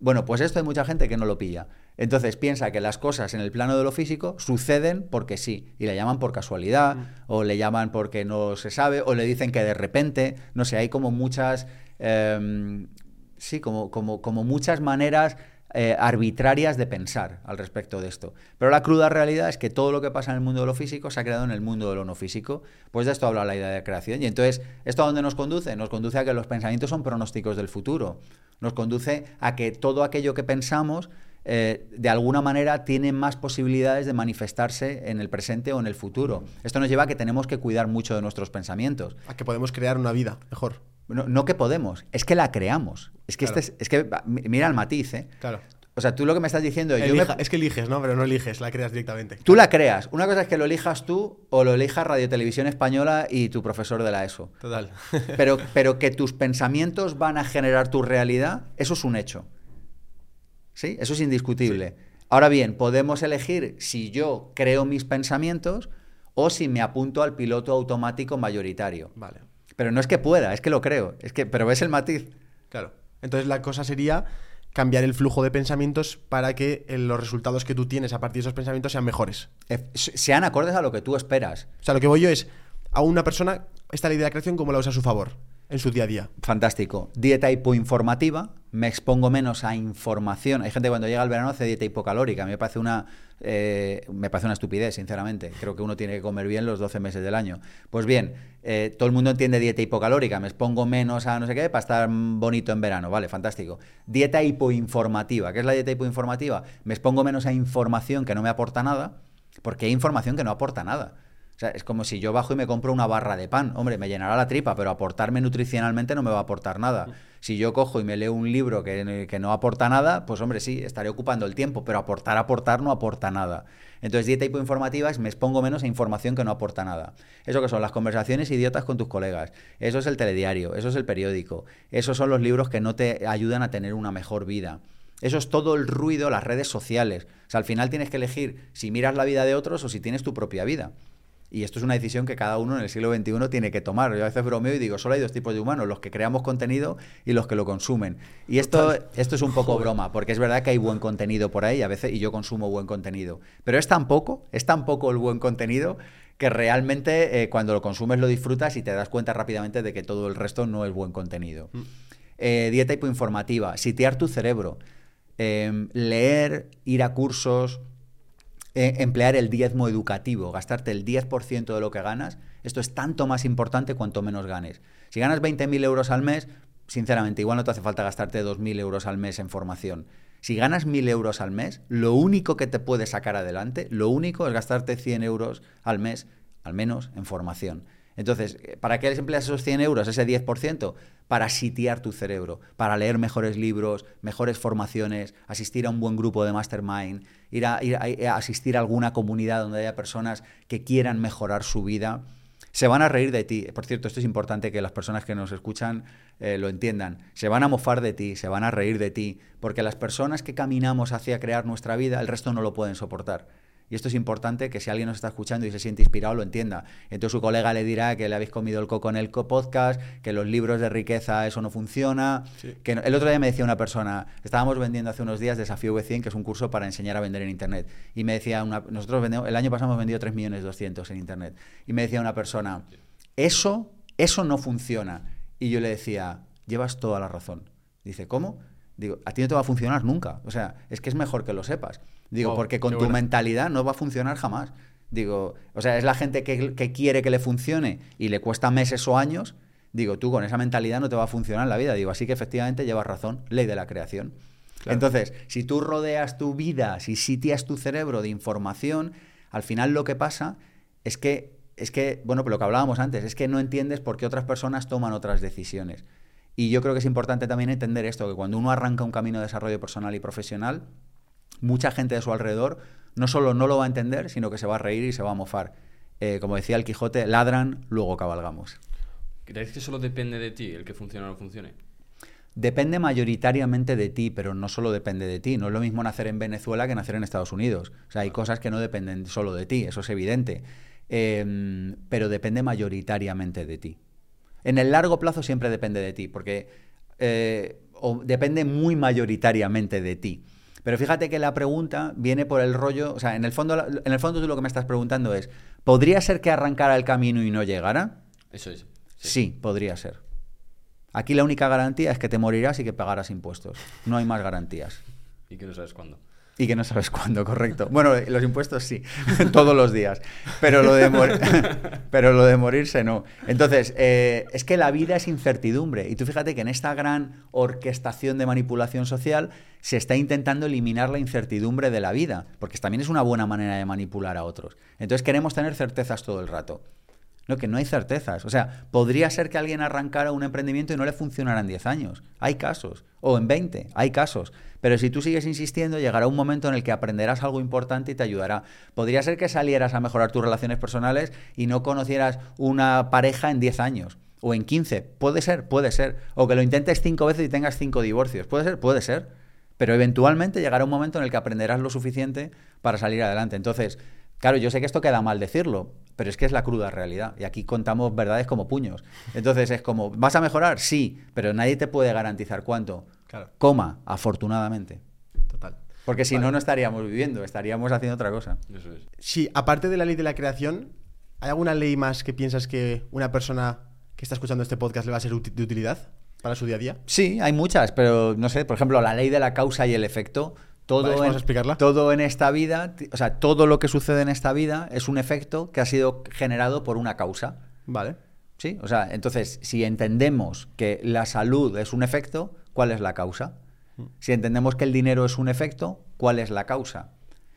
Bueno, pues esto hay mucha gente que no lo pilla. Entonces piensa que las cosas en el plano de lo físico suceden porque sí, y le llaman por casualidad, o le llaman porque no se sabe, o le dicen que de repente, no sé, hay como muchas, em, sí, como, como, como muchas maneras eh, arbitrarias de pensar al respecto de esto. Pero la cruda realidad es que todo lo que pasa en el mundo de lo físico se ha creado en el mundo de lo no físico. Pues de esto habla la idea de creación. Y entonces, ¿esto a dónde nos conduce? Nos conduce a que los pensamientos son pronósticos del futuro. Nos conduce a que todo aquello que pensamos eh, de alguna manera tiene más posibilidades de manifestarse en el presente o en el futuro. Esto nos lleva a que tenemos que cuidar mucho de nuestros pensamientos. A que podemos crear una vida mejor. No, no que podemos, es que la creamos. Es que, Claro. este es, es que mira el matiz, ¿eh? Claro. O sea, tú lo que me estás diciendo es, yo me- Es que eliges, ¿no? Pero no eliges, la creas directamente. tú la creas. Una cosa es que lo elijas tú o lo elijas Radio Televisión Española y tu profesor de la ESO. Total. Pero, pero que tus pensamientos van a generar tu realidad, eso es un hecho. ¿Sí? Eso es indiscutible. Ahora bien, podemos elegir si yo creo mis pensamientos o si me apunto al piloto automático mayoritario. vale. Pero no es que pueda, es que lo creo. Es que, pero ves el matiz. Claro. Entonces la cosa sería cambiar el flujo de pensamientos para que eh, los resultados que tú tienes a partir de esos pensamientos sean mejores. Eh, Sean acordes a lo que tú esperas. O sea, lo que voy yo es a una persona esta ley de la creación cómo la usa a su favor en su día a día. Fantástico. Dieta hipoinformativa. Me expongo menos a información. Hay gente que cuando llega el verano hace dieta hipocalórica. A mí me parece una, eh, me parece una estupidez, sinceramente. Creo que uno tiene que comer bien los 12 meses del año. Pues bien, eh, todo el mundo entiende dieta hipocalórica. Me expongo menos a no sé qué para estar bonito en verano. Vale, fantástico. Dieta hipoinformativa. ¿Qué es la dieta hipoinformativa? Me expongo menos a información que no me aporta nada, porque hay información que no aporta nada. O sea, es como si yo bajo y me compro una barra de pan. Hombre, me llenará la tripa, pero aportarme nutricionalmente no me va a aportar nada. Si yo cojo y me leo un libro que, que no aporta nada, pues hombre, sí, estaré ocupando el tiempo, pero aportar, aportar no aporta nada. Entonces, dieta hipoinformativa es me expongo menos a información que no aporta nada. Eso que son las conversaciones idiotas con tus colegas. Eso es el telediario, eso es el periódico. Esos son los libros que no te ayudan a tener una mejor vida. Eso es todo el ruido, las redes sociales. O sea, al final tienes que elegir si miras la vida de otros o si tienes tu propia vida. Y esto es una decisión que cada uno en el siglo XXI tiene que tomar. Yo a veces bromeo y digo, solo hay dos tipos de humanos, los que creamos contenido y los que lo consumen. Y esto, esto es un poco broma, porque es verdad que hay buen contenido por ahí a veces y yo consumo buen contenido. Pero es tan poco, es tan poco el buen contenido que realmente eh, cuando lo consumes lo disfrutas y te das cuenta rápidamente de que todo el resto no es buen contenido. Mm. Eh, dieta hipoinformativa, sitiar tu cerebro, em, leer, ir a cursos, eh, emplear el diezmo educativo, gastarte el 10% de lo que ganas, esto es tanto más importante cuanto menos ganes. Si ganas 20.000 euros al mes, sinceramente, igual no te hace falta gastarte 2.000 euros al mes en formación. Si ganas 1.000 euros al mes, lo único que te puede sacar adelante, lo único es gastarte 100 euros al mes, al menos, en formación. Entonces, ¿para qué les empleas esos 100 euros, ese 10%? Para sitiar tu cerebro, para leer mejores libros, mejores formaciones, asistir a un buen grupo de mastermind, ir a, asistir a alguna comunidad donde haya personas que quieran mejorar su vida. Se van a reír de ti. Por cierto, esto es importante que las personas que nos escuchan eh, lo entiendan. Se van a mofar de ti, se van a reír de ti, porque las personas que caminamos hacia crear nuestra vida, el resto no lo pueden soportar. Y esto es importante que si alguien nos está escuchando y se siente inspirado, lo entienda. Entonces su colega le dirá que le habéis comido el coco en el podcast, que los libros de riqueza eso no funciona. Que el otro día me decía una persona, estábamos vendiendo hace unos días Desafío V100, que es un curso para enseñar a vender en Internet. Y me decía, una, nosotros vendemos, el año pasado hemos vendido 3 millones 200 en Internet. Y me decía una persona, eso, eso no funciona. Y yo le decía, llevas toda la razón. Dice, ¿cómo? Digo, a ti no te va a funcionar nunca. O sea, es que es mejor que lo sepas. Digo, porque con tu mentalidad no va a funcionar jamás. Digo, o sea, es la gente que, quiere que le funcione y le cuesta meses o años. Digo, tú con esa mentalidad no te va a funcionar la vida. Digo, así que efectivamente llevas razón, ley de la creación. Entonces, si tú rodeas tu vida, si sitias tu cerebro de información, al final lo que pasa es que, es que, bueno, pues lo que hablábamos antes, es que no entiendes por qué otras personas toman otras decisiones. Y yo creo que es importante también entender esto, que cuando uno arranca un camino de desarrollo personal y profesional, mucha gente de su alrededor no solo no lo va a entender, sino que se va a reír y se va a mofar. Eh, como decía el Quijote, ladran, luego cabalgamos. ¿Crees que solo depende de ti el que funcione o no funcione? Depende mayoritariamente de ti, pero no solo depende de ti. No es lo mismo nacer en Venezuela que nacer en Estados Unidos. O sea, hay cosas que no dependen solo de ti, eso es evidente. Em, pero depende mayoritariamente de ti. En el largo plazo siempre depende de ti, porque eh, depende muy mayoritariamente de ti. Pero fíjate que la pregunta viene por el rollo, o sea, en el fondo, en el fondo tú lo que me estás preguntando es, ¿podría ser que arrancara el camino y no llegara? Eso es. Sí, podría ser. Aquí la única garantía es que te morirás y que pagarás impuestos. No hay más garantías. Y que no sabes cuándo. Y que no sabes cuándo, correcto. Bueno, los impuestos sí, todos los días. Pero lo de, pero lo de morirse no. Entonces, eh, es que la vida es incertidumbre. Y tú fíjate que en esta gran orquestación de manipulación social se está intentando eliminar la incertidumbre de la vida, porque también es una buena manera de manipular a otros. Entonces queremos tener certezas todo el rato. No, que no hay certezas. O sea, podría ser que alguien arrancara un emprendimiento y no le funcionara en 10 años. Hay casos. O en 20. Hay casos. Pero si tú sigues insistiendo, llegará un momento en el que aprenderás algo importante y te ayudará. Podría ser que salieras a mejorar tus relaciones personales y no conocieras una pareja en 10 años. O en 15. Puede ser, puede ser. O que lo intentes 5 veces y tengas 5 divorcios. Puede ser, puede ser. Pero eventualmente llegará un momento en el que aprenderás lo suficiente para salir adelante. Entonces, Claro, yo sé que esto queda mal decirlo, pero es que es la cruda realidad. Y aquí contamos verdades como puños. Entonces es como, ¿vas a mejorar? Sí, pero nadie te puede garantizar cuánto. Claro. Coma, afortunadamente. Total. Porque si no, no estaríamos viviendo, estaríamos haciendo otra cosa. Eso es. Sí, aparte de la ley de la creación, ¿hay alguna ley más que piensas que una persona que está escuchando este podcast le va a ser de utilidad para su día a día? Sí, hay muchas, pero no sé, por ejemplo, la ley de la causa y el efecto todo, en, explicarla? todo en esta vida, o sea, todo lo que sucede en esta vida es un efecto que ha sido generado por una causa. Vale. Sí, o sea, entonces, si entendemos que la salud es un efecto, ¿cuál es la causa? Mm. Si entendemos que el dinero es un efecto, ¿cuál es la causa?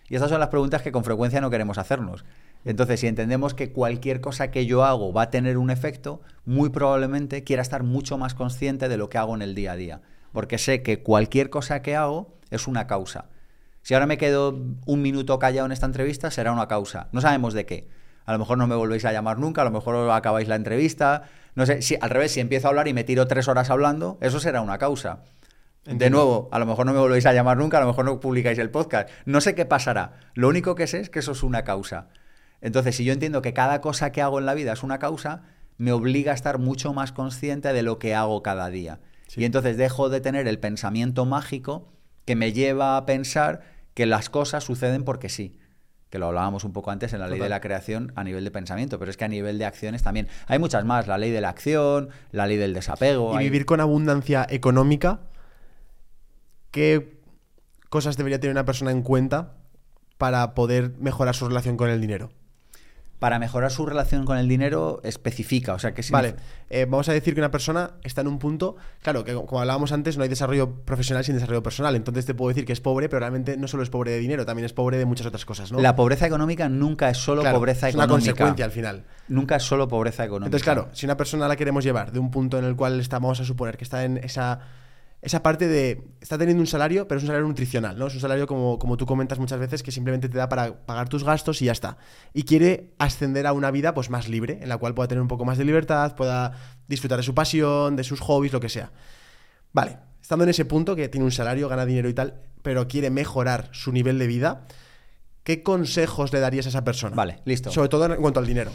Y estas son las preguntas que con frecuencia no queremos hacernos. Entonces, si entendemos que cualquier cosa que yo hago va a tener un efecto, muy probablemente quiera estar mucho más consciente de lo que hago en el día a día. Porque sé que cualquier cosa que hago es una causa. Si ahora me quedo un minuto callado en esta entrevista, será una causa. No sabemos de qué. A lo mejor no me volvéis a llamar nunca, a lo mejor acabáis la entrevista. No sé, si al revés, si empiezo a hablar y me tiro tres horas hablando, eso será una causa. De nuevo, a lo mejor no me volvéis a llamar nunca, a lo mejor no publicáis el podcast. No sé qué pasará. Lo único que sé es que eso es una causa. Entonces, si yo entiendo que cada cosa que hago en la vida es una causa, me obliga a estar mucho más consciente de lo que hago cada día. Sí. Y entonces dejo de tener el pensamiento mágico que me lleva a pensar que las cosas suceden porque sí. Que lo hablábamos un poco antes en la ley Total. de la creación a nivel de pensamiento, pero es que a nivel de acciones también. Hay muchas más, la ley de la acción, la ley del desapego. Y hay- vivir con abundancia económica, ¿qué cosas debería tener una persona en cuenta para poder mejorar su relación con el dinero? Para mejorar su relación con el dinero, especifica. O sea, que Vale, eh, vamos a decir que una persona está en un punto, claro, que como hablábamos antes, no hay desarrollo profesional sin desarrollo personal. Entonces te puedo decir que es pobre, pero realmente no solo es pobre de dinero, también es pobre de muchas otras cosas, ¿no? La pobreza económica nunca es solo Claro, pobreza es una económica. consecuencia al final. Nunca es solo pobreza económica. Entonces, claro, si una persona la queremos llevar de un punto en el cual está, vamos a suponer que está en esa, esa parte de. Está teniendo un salario, pero es un salario nutricional, ¿no? Es un salario, como, como tú comentas muchas veces, que simplemente te da para pagar tus gastos y ya está. Y quiere ascender a una vida pues más libre, en la cual pueda tener un poco más de libertad, pueda disfrutar de su pasión, de sus hobbies, lo que sea. Vale, estando en ese punto, que tiene un salario, gana dinero y tal, pero quiere mejorar su nivel de vida, ¿qué consejos le darías a esa persona? Vale, listo. Sobre todo en cuanto al dinero.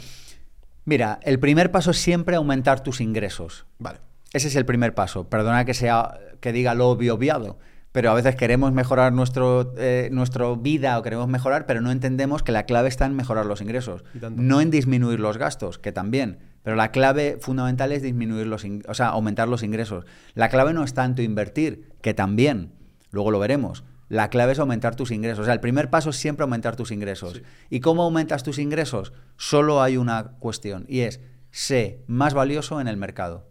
Mira, el primer paso es siempre aumentar tus ingresos. Vale. Ese es el primer paso. Perdona que sea que diga lo obvio obviado, pero a veces queremos mejorar nuestro, eh, nuestra vida o queremos mejorar, pero no entendemos que la clave está en mejorar los ingresos, no en disminuir los gastos, que también. Pero la clave fundamental es disminuir los, o sea, aumentar los ingresos. La clave no es tanto invertir, que también. Luego lo veremos. La clave es aumentar tus ingresos. O sea, el primer paso es siempre aumentar tus ingresos. ¿Y cómo aumentas tus ingresos? Solo hay una cuestión y es sé más valioso en el mercado.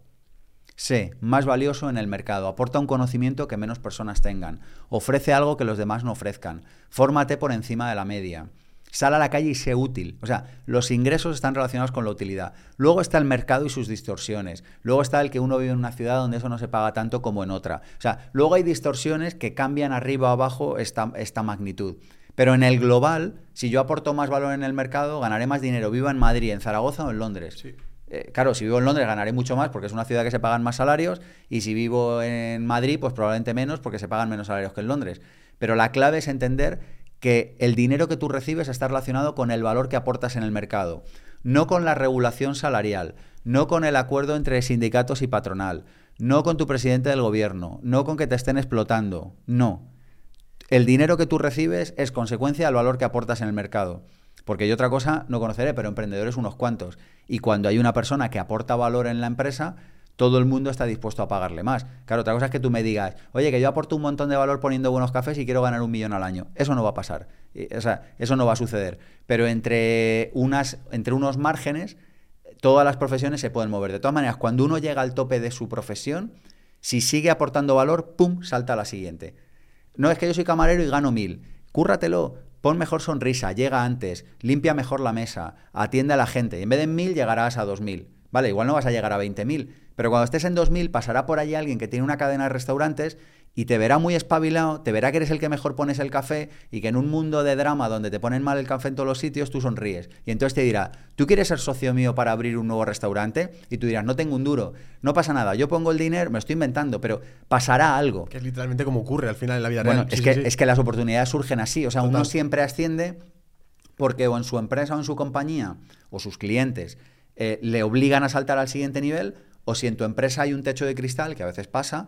Sé más valioso en el mercado, aporta un conocimiento que menos personas tengan, ofrece algo que los demás no ofrezcan, fórmate por encima de la media, sal a la calle y sé útil. O sea, los ingresos están relacionados con la utilidad. Luego está el mercado y sus distorsiones. Luego está el que uno vive en una ciudad donde eso no se paga tanto como en otra. O sea, luego hay distorsiones que cambian arriba o abajo esta, magnitud. Pero en el global, si yo aporto más valor en el mercado, ganaré más dinero, viva en Madrid, en Zaragoza o en Londres. Sí. Eh, claro, si vivo en Londres ganaré mucho más porque es una ciudad que se pagan más salarios y si vivo en Madrid pues probablemente menos porque se pagan menos salarios que en Londres. Pero la clave es entender que el dinero que tú recibes está relacionado con el valor que aportas en el mercado, no con la regulación salarial, no con el acuerdo entre sindicatos y patronal, no con tu presidente del gobierno, no con que te estén explotando, no. El dinero que tú recibes es consecuencia del valor que aportas en el mercado. Porque yo otra cosa no conoceré, pero emprendedores unos cuantos. Y cuando hay una persona que aporta valor en la empresa, todo el mundo está dispuesto a pagarle más. Claro, otra cosa es que tú me digas, oye, que yo aporto un montón de valor poniendo buenos cafés y quiero ganar un millón al año. Eso no va a pasar. Y, O sea, eso no va a suceder. Pero entre, unas, entre unos márgenes, todas las profesiones se pueden mover. De todas maneras, cuando uno llega al tope de su profesión, si sigue aportando valor, ¡pum!, salta a la siguiente. No es que yo soy camarero y gano mil. Cúrratelo, pon mejor sonrisa, llega antes, limpia mejor la mesa, atiende a la gente. En vez de en mil llegarás a dos mil. Vale, igual no vas a llegar a 20.000, pero cuando estés en 2.000 pasará por allí alguien que tiene una cadena de restaurantes y te verá muy espabilado, te verá que eres el que mejor pones el café y que en un mundo de drama donde te ponen mal el café en todos los sitios, tú sonríes. Y entonces te dirá, ¿tú quieres ser socio mío para abrir un nuevo restaurante? Y tú dirás, no tengo un duro, no pasa nada, yo pongo el dinero, me estoy inventando, pero pasará algo. Que es literalmente como ocurre al final en la vida Bueno, real. es, Sí, que, sí, sí. es que las oportunidades surgen así. O sea, uno siempre asciende porque o en su empresa o en su compañía o sus clientes eh, le obligan a saltar al siguiente nivel, o si en tu empresa hay un techo de cristal, que a veces pasa,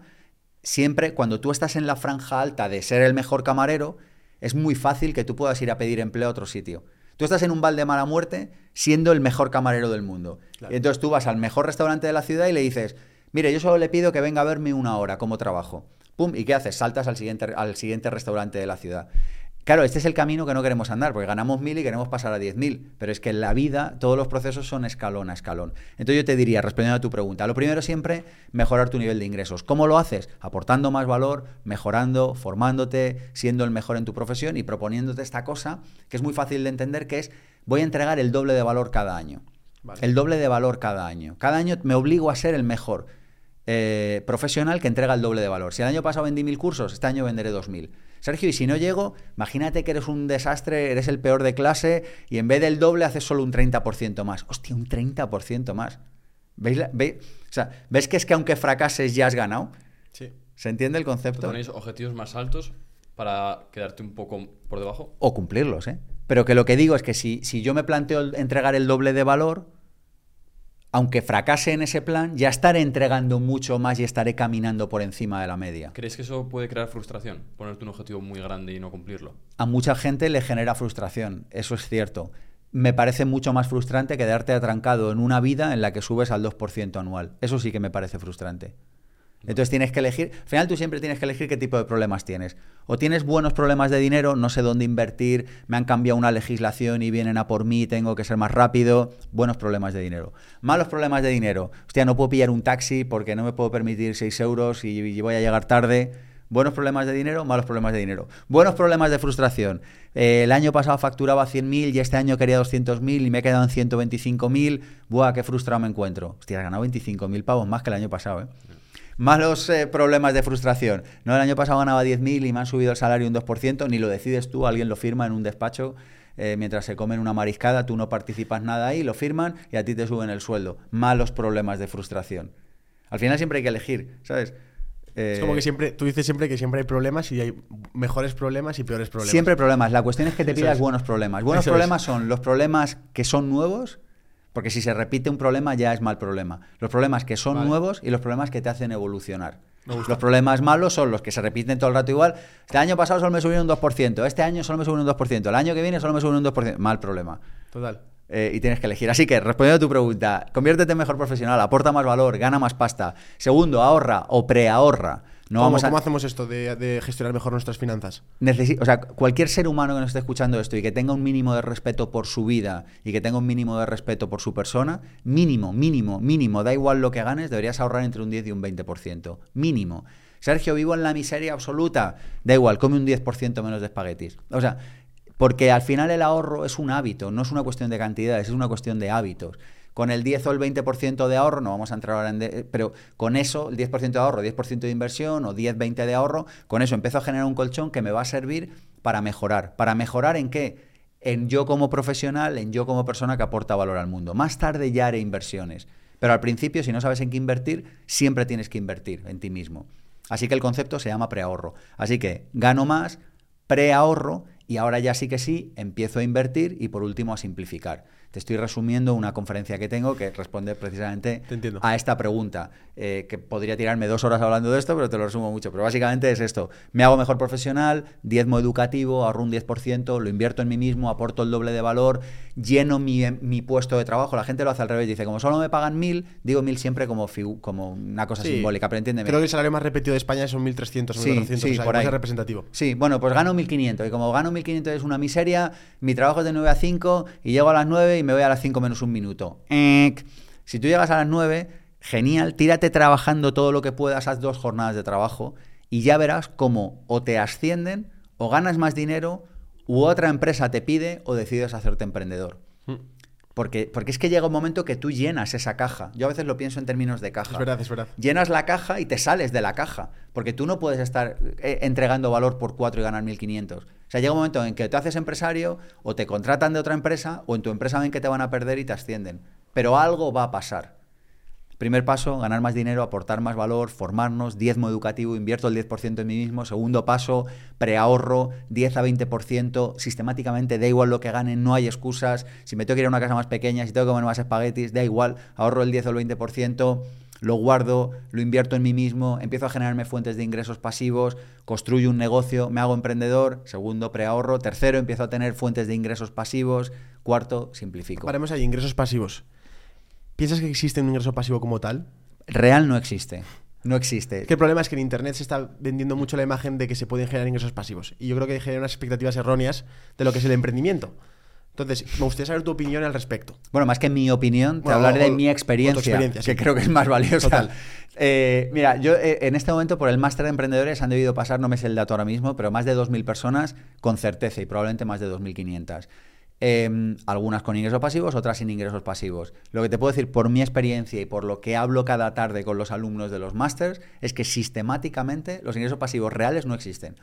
siempre cuando tú estás en la franja alta de ser el mejor camarero, es muy fácil que tú puedas ir a pedir empleo a otro sitio. Tú estás en un val de mala muerte siendo el mejor camarero del mundo. Claro. Y entonces tú vas al mejor restaurante de la ciudad y le dices, mire, yo solo le pido que venga a verme una hora como trabajo. Pum, ¿y qué haces? Saltas al siguiente, al siguiente restaurante de la ciudad. Claro, este es el camino que no queremos andar, porque ganamos mil y queremos pasar a diez mil. Pero es que en la vida todos los procesos son escalón a escalón. Entonces yo te diría, respondiendo a tu pregunta, lo primero siempre, mejorar tu nivel de ingresos. ¿Cómo lo haces? Aportando más valor, mejorando, formándote, siendo el mejor en tu profesión y proponiéndote esta cosa que es muy fácil de entender, que es voy a entregar el doble de valor cada año. Vale. El doble de valor cada año. Cada año me obligo a ser el mejor eh, profesional que entrega el doble de valor. Si el año pasado vendí mil cursos, este año venderé dos mil. Sergio, y si no llego, imagínate que eres un desastre, eres el peor de clase y en vez del doble haces solo un 30% más. Hostia, un 30% más. ¿Veis? la- veis? O sea, ¿ves que es que aunque fracases ya has ganado? Sí. ¿Se entiende el ¿Tú concepto? tenéis objetivos más altos para quedarte un poco por debajo? O cumplirlos, ¿eh? Pero que lo que digo es que si, si yo me planteo entregar el doble de valor, aunque fracase en ese plan, ya estaré entregando mucho más y estaré caminando por encima de la media. ¿Crees que eso puede crear frustración? Ponerte un objetivo muy grande y no cumplirlo. A mucha gente le genera frustración, eso es cierto. Me parece mucho más frustrante quedarte atrancado en una vida en la que subes al 2% anual. Eso sí que me parece frustrante. Entonces tienes que elegir, al final tú siempre tienes que elegir qué tipo de problemas tienes. O tienes buenos problemas de dinero, no sé dónde invertir, me han cambiado una legislación y vienen a por mí, tengo que ser más rápido, buenos problemas de dinero. Malos problemas de dinero, hostia, no puedo pillar un taxi porque no me puedo permitir 6 euros y, voy a llegar tarde. Buenos problemas de dinero, malos problemas de dinero. Buenos problemas de frustración. Eh, el año pasado facturaba 100.000 y este año quería 200.000 y me he quedado en 125.000. Buah, qué frustrado me encuentro. Hostia, has ganado 25.000 pavos más que el año pasado, ¿eh? Malos eh, problemas de frustración. No, el año pasado ganaba 10.000 y me han subido el salario un 2%, ni lo decides tú, alguien lo firma en un despacho eh, mientras se comen una mariscada, tú no participas nada ahí, lo firman y a ti te suben el sueldo. Malos problemas de frustración. Al final siempre hay que elegir, ¿sabes? Eh, Es como que siempre, tú dices siempre que siempre hay problemas y hay mejores problemas y peores problemas. Siempre hay problemas. La cuestión es que te pidas buenos problemas. Buenos Eso es. problemas son los problemas que son nuevos, porque si se repite un problema ya es mal problema. Los problemas que son Vale. nuevos y los problemas que te hacen evolucionar. Los problemas malos son los que se repiten todo el rato igual. Este año pasado solo me subieron un 2%, este año solo me subieron un 2%, el año que viene solo me subieron un 2%. Mal problema. Total. Eh, y tienes que elegir. Así que, respondiendo a tu pregunta, conviértete en mejor profesional, aporta más valor, gana más pasta. Segundo, ahorra o preahorra. No ¿Cómo, vamos a... cómo hacemos esto de, de gestionar mejor nuestras finanzas? Necesi- o sea, cualquier ser humano que nos esté escuchando esto y que tenga un mínimo de respeto por su vida y que tenga un mínimo de respeto por su persona, mínimo, mínimo, mínimo, da igual lo que ganes, deberías ahorrar entre un 10 y un 20%. Mínimo. Sergio, vivo en la miseria absoluta. Da igual, come un 10% menos de espaguetis. O sea, porque al final el ahorro es un hábito, no es una cuestión de cantidades, es una cuestión de hábitos. Con el 10 o el 20% de ahorro, no vamos a entrar ahora en... de- pero con eso, el 10% de ahorro, 10% de inversión o 10-20 de ahorro, con eso empiezo a generar un colchón que me va a servir para mejorar. ¿Para mejorar en qué? En yo como profesional, en yo como persona que aporta valor al mundo. Más tarde ya haré inversiones. Pero al principio, si no sabes en qué invertir, siempre tienes que invertir en ti mismo. Así que el concepto se llama preahorro. Así que gano más, preahorro y ahora ya sí que sí, empiezo a invertir y por último a simplificar. Te estoy resumiendo una conferencia que tengo que responde precisamente a esta pregunta, eh, que podría tirarme dos horas hablando de esto, pero te lo resumo mucho. Pero básicamente es esto, me hago mejor profesional, diezmo educativo, ahorro un 10%, lo invierto en mí mismo, aporto el doble de valor, lleno mi, mi puesto de trabajo. La gente lo hace al revés, dice, como solo me pagan mil, digo mil siempre como, como una cosa Sí. simbólica, pero entiéndeme. Creo que el salario más repetido de España son 1.300 o Sí, 1.400, sí, o sea, por ahí. representativo. Sí, bueno, pues gano 1.500 y como gano 1.500 es una miseria, mi trabajo es de 9 a 5 y llego a las 9 y me voy a las 5 menos un minuto. Si tú llegas a las 9, genial, tírate trabajando todo lo que puedas, haz dos jornadas de trabajo y ya verás cómo o te ascienden o ganas más dinero u otra empresa te pide o decides hacerte emprendedor. Mm. Porque, porque es que llega un momento que tú llenas esa caja. Yo a veces lo pienso en términos de caja Es verdad, es verdad. llenas la caja y te sales de la caja. Porque tú no puedes estar eh, entregando valor por 4 y ganar 1.500. Sea, llega un momento en que te haces empresario o te contratan de otra empresa o en tu empresa ven que te van a perder y te ascienden. Pero algo va a pasar. Primer paso, ganar más dinero, aportar más valor, formarnos, diezmo educativo, invierto el 10% en mí mismo. Segundo paso, preahorro, 10 a 20%, sistemáticamente, da igual lo que gane, no hay excusas. Si me tengo que ir a una casa más pequeña, si tengo que comer más espaguetis, da igual, ahorro el 10 o el 20%, lo guardo, lo invierto en mí mismo, empiezo a generarme fuentes de ingresos pasivos, construyo un negocio, me hago emprendedor. Segundo, preahorro. Tercero, empiezo a tener fuentes de ingresos pasivos. Cuarto, simplifico. Paremos ahí, ingresos pasivos. ¿Piensas que existe un ingreso pasivo como tal? Real no existe. No existe. Es que el problema es que en Internet se está vendiendo mucho la imagen de que se pueden generar ingresos pasivos. Y yo creo que genera unas expectativas erróneas de lo que es el emprendimiento. Entonces, me gustaría saber tu opinión al respecto. Bueno, más que mi opinión, te Bueno, hablaré de mi experiencia, sí. que creo que es más valiosa. Total. Eh, mira, yo eh, en este momento por el máster de emprendedores han debido pasar, no me sé el dato ahora mismo, pero más de 2.000 personas con certeza y probablemente más de 2.500. Eh, algunas con ingresos pasivos, otras sin ingresos pasivos. Lo que te puedo decir por mi experiencia y por lo que hablo cada tarde con los alumnos de los másters es que sistemáticamente los ingresos pasivos reales no existen.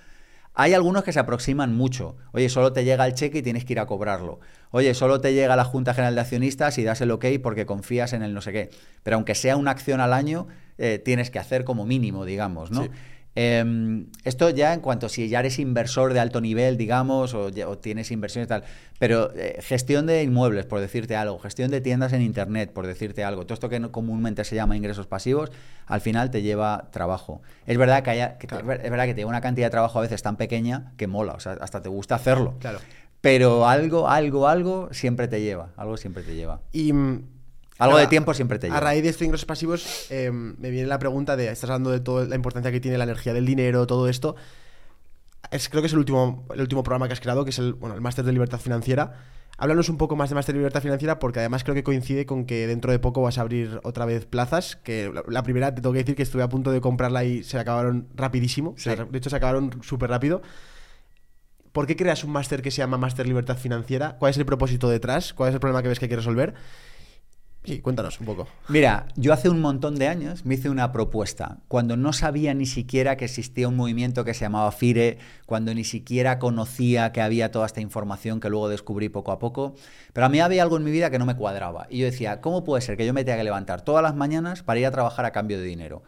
Hay algunos que se aproximan mucho. Oye, solo te llega el cheque y tienes que ir a cobrarlo. Oye, solo te llega la Junta General de Accionistas y das el ok porque confías en el no sé qué. Pero aunque sea una acción al año, eh, tienes que hacer como mínimo, digamos, ¿no? Sí. Em, esto ya en cuanto si ya eres inversor de alto nivel, digamos, o, tienes inversiones y tal, pero eh, gestión de inmuebles, por decirte algo, gestión de tiendas en Internet, por decirte algo, todo esto que comúnmente se llama ingresos pasivos, al final te lleva trabajo. Es verdad que, haya, es verdad que te lleva una cantidad de trabajo a veces tan pequeña que mola, o sea, hasta te gusta hacerlo. Claro. Pero algo, algo, algo siempre te lleva, algo siempre te lleva. Y algo de tiempo siempre te lleva. A raíz de estos ingresos pasivos, eh, me viene la pregunta de, estás hablando de toda la importancia que tiene la energía del dinero, todo esto. Es, creo que es el último, el último programa que has creado, que es el, bueno, el Máster de Libertad Financiera. Háblanos un poco más de Máster de Libertad Financiera, porque además creo que coincide con que dentro de poco vas a abrir otra vez plazas, que la, primera te tengo que decir que estuve a punto de comprarla y se acabaron rapidísimo. de hecho, se acabaron súper rápido. ¿Por qué creas un máster que se llama Máster Libertad Financiera? ¿Cuál es el propósito detrás? ¿Cuál es el problema que ves que hay que resolver? Sí, cuéntanos un poco. Mira, yo hace un montón de años me hice una propuesta, cuando no sabía ni siquiera que existía un movimiento que se llamaba FIRE, cuando ni siquiera conocía que había toda esta información que luego descubrí poco a poco, pero a mí había algo en mi vida que no me cuadraba. Y yo decía, ¿cómo puede ser que yo me tenga que levantar todas las mañanas para ir a trabajar a cambio de dinero?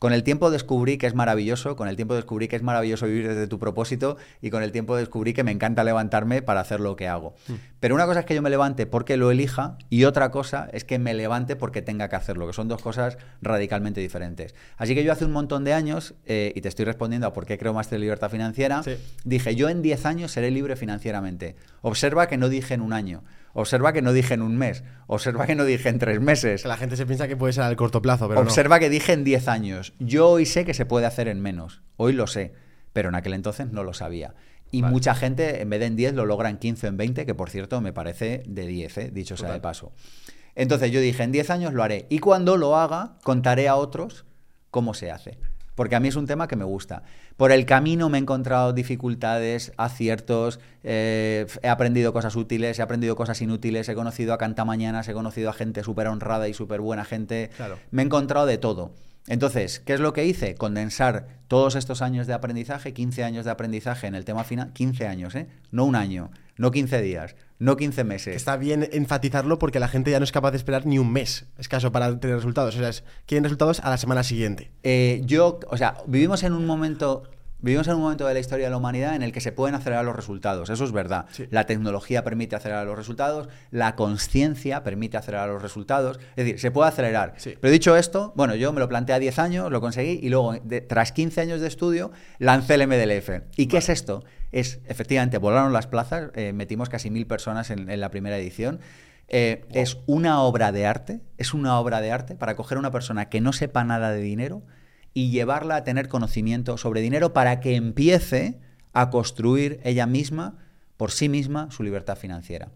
Con el tiempo descubrí que es maravilloso, con el tiempo descubrí que es maravilloso vivir desde tu propósito y con el tiempo descubrí que me encanta levantarme para hacer lo que hago. Mm. Pero una cosa es que yo me levante porque lo elija y otra cosa es que me levante porque tenga que hacerlo, que son dos cosas radicalmente diferentes. Así que yo hace un montón de años, eh, y te estoy respondiendo a por qué creo más de libertad financiera, dije, yo en 10 años seré libre financieramente. Observa que no dije en un año. Observa que no dije en un mes. Observa que no dije en tres meses. La gente se piensa que puede ser al corto plazo, pero Observa que dije en diez años. Yo hoy sé que se puede hacer en menos. Hoy lo sé. Pero en aquel entonces no lo sabía. Y mucha gente, en vez de en 10, lo logra en 15 o en 20, que por cierto me parece de 10, ¿eh? dicho sea de paso. Entonces yo dije, en 10 años lo haré. Y cuando lo haga, contaré a otros cómo se hace porque a mí es un tema que me gusta. Por el camino me he encontrado dificultades, aciertos, eh, he aprendido cosas útiles, he aprendido cosas inútiles, he conocido a cantamañanas, he conocido a gente súper honrada y súper buena gente. Me he encontrado de todo. Entonces, ¿qué es lo que hice? Condensar todos estos años de aprendizaje, 15 años de aprendizaje en el tema final, 15 años, ¿eh? No un año, no 15 días, no 15 meses. Está bien enfatizarlo porque la gente ya no es capaz de esperar ni un mes escaso para tener resultados. O sea, quieren resultados a la semana siguiente. Eh, yo, o sea, vivimos en un momento Vivimos en un momento de la historia de la humanidad en el que se pueden acelerar los resultados, eso es verdad. La tecnología permite acelerar los resultados, la conciencia permite acelerar los resultados, es decir, se puede acelerar. Pero dicho esto, bueno, yo me lo planteé a 10 años, lo conseguí y luego, tras 15 años de estudio, lancé el MDLF. ¿Y qué es esto? Es, efectivamente, volaron las plazas, eh, metimos casi mil personas en, la primera edición. Eh, es una obra de arte, es una obra de arte para coger a una persona que no sepa nada de dinero y llevarla a tener conocimiento sobre dinero para que empiece a construir ella misma, por sí misma, su libertad financiera.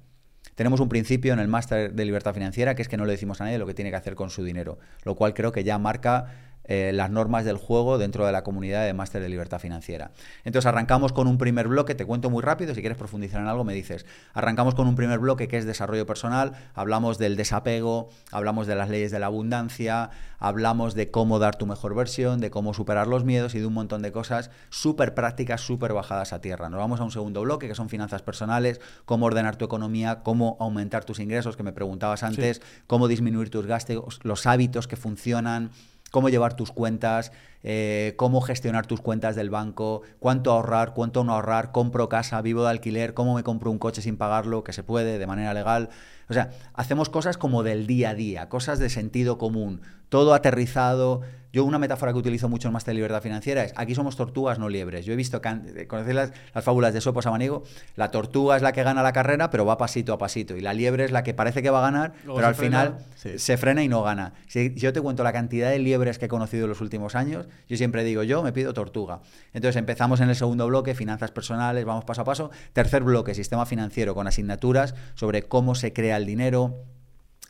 Tenemos un principio en el máster de libertad financiera que es que no le decimos a nadie lo que tiene que hacer con su dinero, lo cual creo que ya marca eh, las normas del juego dentro de la comunidad de máster de libertad financiera. Entonces arrancamos con un primer bloque, te cuento muy rápido, si quieres profundizar en algo me dices. Arrancamos con un primer bloque que es desarrollo personal, hablamos del desapego, hablamos de las leyes de la abundancia, hablamos de cómo dar tu mejor versión, de cómo superar los miedos y de un montón de cosas súper prácticas, súper bajadas a tierra. Nos vamos a un segundo bloque que son finanzas personales, cómo ordenar tu economía, cómo aumentar tus ingresos, que me preguntabas antes, cómo disminuir tus gastos, los hábitos que funcionan cómo llevar tus cuentas, eh, cómo gestionar tus cuentas del banco, cuánto ahorrar, cuánto no ahorrar, compro casa, vivo de alquiler, cómo me compro un coche sin pagarlo, que se puede de manera legal. O sea, hacemos cosas como del día a día, cosas de sentido común, todo aterrizado, yo una metáfora que utilizo mucho en Máster de Libertad Financiera es, aquí somos tortugas, no liebres. Yo he visto, ¿conocéis las, las fábulas de Sopo Samaniego? La tortuga es la que gana la carrera, pero va pasito a pasito. Y la liebre es la que parece que va a ganar, pero al final se frena y no gana. Si, yo te cuento la cantidad de liebres que he conocido en los últimos años, yo siempre digo, yo me pido tortuga. Entonces empezamos en el segundo bloque, finanzas personales, vamos paso a paso. Tercer bloque, sistema financiero con asignaturas sobre cómo se crea el dinero,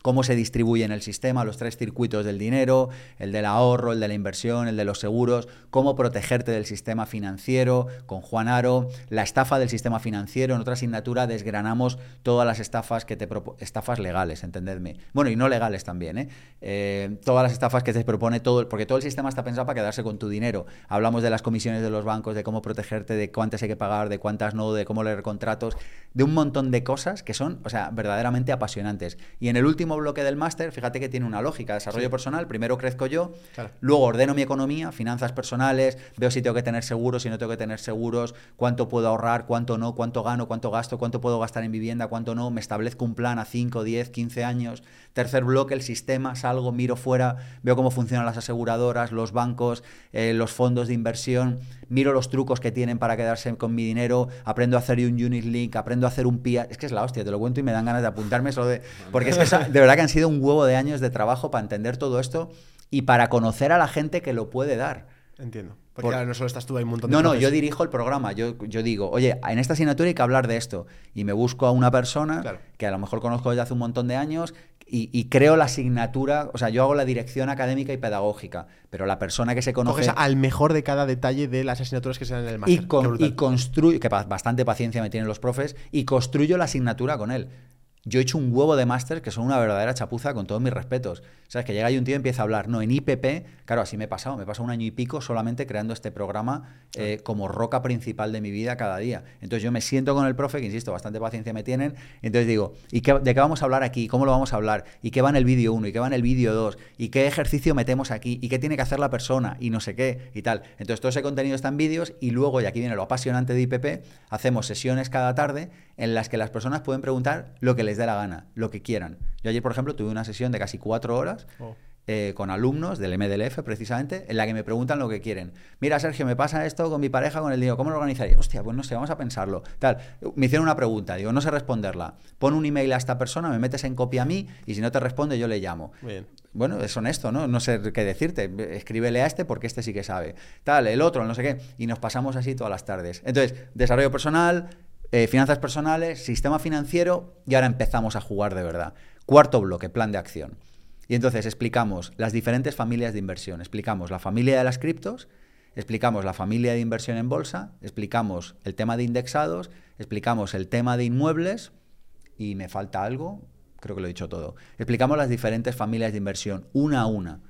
cómo se distribuye en el sistema, los tres circuitos del dinero, el del ahorro, el de la inversión, el de los seguros, cómo protegerte del sistema financiero, con Juan Aro, la estafa del sistema financiero, en otra asignatura desgranamos todas las estafas que te estafas legales, entendedme. Bueno, y no legales también, ¿eh? ¿eh? todas las estafas que te propone todo, porque todo el sistema está pensado para quedarse con tu dinero. Hablamos de las comisiones de los bancos, de cómo protegerte, de cuántas hay que pagar, de cuántas no, de cómo leer contratos, de un montón de cosas que son, o sea, verdaderamente apasionantes. Y en el último último bloque del máster, fíjate que tiene una lógica, desarrollo personal, primero crezco yo, Claro. luego ordeno mi economía, finanzas personales, veo si tengo que tener seguros, si no tengo que tener seguros, cuánto puedo ahorrar, cuánto no, cuánto gano, cuánto gasto, cuánto puedo gastar en vivienda, cuánto no, me establezco un plan a 5, 10, 15 años. Tercer bloque, el sistema, salgo, miro fuera, veo cómo funcionan las aseguradoras, los bancos, eh, los fondos de inversión, miro los trucos que tienen para quedarse con mi dinero, aprendo a hacer un unit link, aprendo a hacer un PIA. Es que es la hostia, te lo cuento y me dan ganas de apuntarme solo de... Porque es que esa- de verdad que han sido un huevo de años de trabajo para entender todo esto y para conocer a la gente que lo puede dar. Entiendo. Porque Por- claro, no solo estás tú, hay un montón de No, no, yo dirijo el programa. Yo, yo digo, oye, en esta asignatura hay que hablar de esto. Y me busco a una persona Claro. que a lo mejor conozco desde hace un montón de años y, y creo la asignatura, o sea, yo hago la dirección académica y pedagógica, pero la persona que se conoce... Coges al mejor de cada detalle de las asignaturas que se dan en el máster. y, con, y construyo, que bastante paciencia me tienen los profes, y construyo la asignatura con él. Yo he hecho un huevo de máster que son una verdadera chapuza con todos mis respetos. ¿Sabes? Que llega ahí un tío y empieza a hablar. No, en IPP, claro, así me he pasado. Me he pasado un año y pico solamente creando este programa eh, como roca principal de mi vida cada día. Entonces yo me siento con el profe, que insisto, bastante paciencia me tienen. Entonces digo, ¿y qué- de qué vamos a hablar aquí? ¿Cómo lo vamos a hablar? ¿Y qué va en el vídeo 1? ¿Y qué va en el vídeo 2? ¿Y qué ejercicio metemos aquí? ¿Y qué tiene que hacer la persona? Y no sé qué, y tal. Entonces todo ese contenido está en vídeos y luego, y aquí viene lo apasionante de IPP, hacemos sesiones cada tarde en las que las personas pueden preguntar lo que les dé la gana, lo que quieran. Yo ayer, por ejemplo, tuve una sesión de casi cuatro horas Oh. eh, con alumnos del MDLF, precisamente, en la que me preguntan lo que quieren. Mira, Sergio, me pasa esto con mi pareja, con el dinero, ¿cómo lo organizaría? Hostia, pues no sé, vamos a pensarlo. Tal. Me hicieron una pregunta, digo, no sé responderla. Pon un email a esta persona, me metes en copia a mí y si no te responde, yo le llamo. Bien. Bueno, es honesto, ¿no? No sé qué decirte. Escríbele a este porque este sí que sabe. Tal, el otro, no sé qué. Y nos pasamos así todas las tardes. Entonces, desarrollo personal, eh, finanzas personales, sistema financiero y ahora empezamos a jugar de verdad. Cuarto bloque, plan de acción. Y entonces explicamos las diferentes familias de inversión. Explicamos la familia de las criptos, explicamos la familia de inversión en bolsa, explicamos el tema de indexados, explicamos el tema de inmuebles y me falta algo, creo que lo he dicho todo. Explicamos las diferentes familias de inversión una a una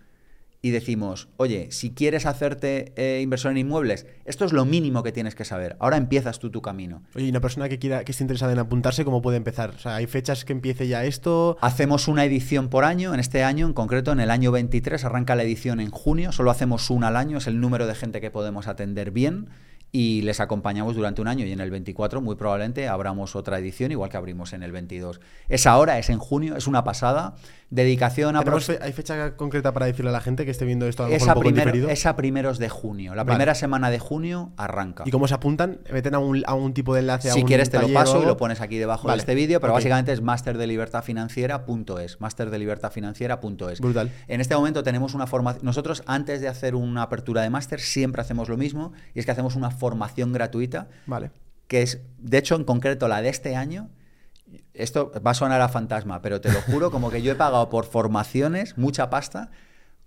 y decimos, oye, si quieres hacerte eh, inversión en inmuebles, esto es lo mínimo que tienes que saber. Ahora empiezas tú tu camino. Oye, y una persona que quiera, que esté interesada en apuntarse, ¿cómo puede empezar? O sea, ¿hay fechas que empiece ya esto? Hacemos una edición por año, en este año en concreto, en el año 23, arranca la edición en junio, solo hacemos una al año, es el número de gente que podemos atender bien y les acompañamos durante un año y en el 24 muy probablemente abramos otra edición igual que abrimos en el 22. Es ahora, es en junio, es una pasada. Dedicación a... ¿Tenemos fe- ¿Hay fecha concreta para decirle a la gente que esté viendo esto a lo Es mejor a, un poco primero- diferido? es a primeros de junio. La Vale. primera semana de junio arranca. ¿Y cómo se apuntan? ¿Meten a un, a un tipo de enlace? a Si un quieres te lo paso y lo pones aquí debajo Vale, de este vídeo, pero básicamente es masterdelibertadfinanciera.es, masterdelibertadfinanciera.es. Brutal. En este momento tenemos una formación, nosotros antes de hacer una apertura de máster siempre hacemos lo mismo y es que hacemos una formación gratuita Vale. que es, de hecho en concreto la de este año, esto va a sonar a fantasma, pero te lo juro como que yo he pagado por formaciones mucha pasta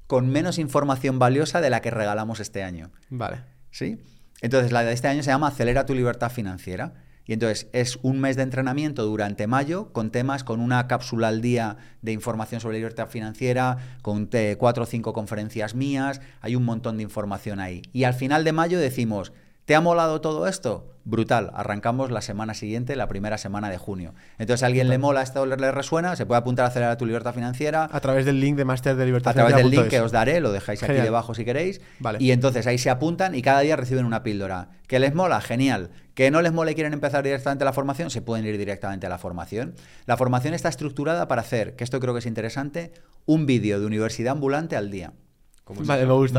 con menos información valiosa de la que regalamos este año. Vale. ¿Sí? Entonces, la de este año se llama Acelera tu libertad financiera. Y entonces es un mes de entrenamiento durante mayo con temas, con una cápsula al día de información sobre libertad financiera, con cuatro o cinco conferencias mías, hay un montón de información ahí. Y al final de mayo decimos, ¿te ha molado todo esto? Brutal, arrancamos la semana siguiente, la primera semana de junio. Entonces, a alguien le mola esto, le le resuena, se puede apuntar a acelerar tu libertad financiera, A través del link de Master de Libertad a través del link que os daré, lo dejáis aquí debajo si queréis. Vale. Y entonces ahí se apuntan y cada día reciben una píldora. ¿Que les mola? Genial. ¿Que no les mola y quieren empezar directamente la formación? Se pueden ir directamente a la formación. La formación está estructurada para hacer, que esto creo que es interesante, un vídeo de universidad ambulante al día.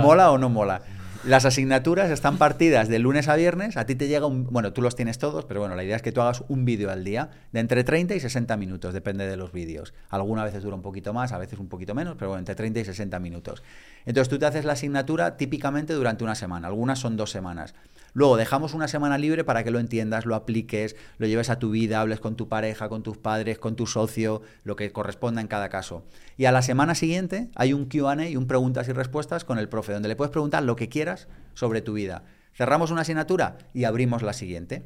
¿Mola o no mola? Las asignaturas están partidas de lunes a viernes. A ti te llega un. Bueno, tú los tienes todos, pero bueno, la idea es que tú hagas un vídeo al día de entre 30 y 60 minutos, depende de los vídeos. Algunas veces dura un poquito más, a veces un poquito menos, pero bueno, entre 30 y 60 minutos. Entonces tú te haces la asignatura típicamente durante una semana, algunas son dos semanas. Luego dejamos una semana libre para que lo entiendas, lo apliques, lo lleves a tu vida, hables con tu pareja, con tus padres, con tu socio, lo que corresponda en cada caso. Y a la semana siguiente hay un QA y un preguntas y respuestas con el profe, donde le puedes preguntar lo que quieras sobre tu vida. Cerramos una asignatura y abrimos la siguiente.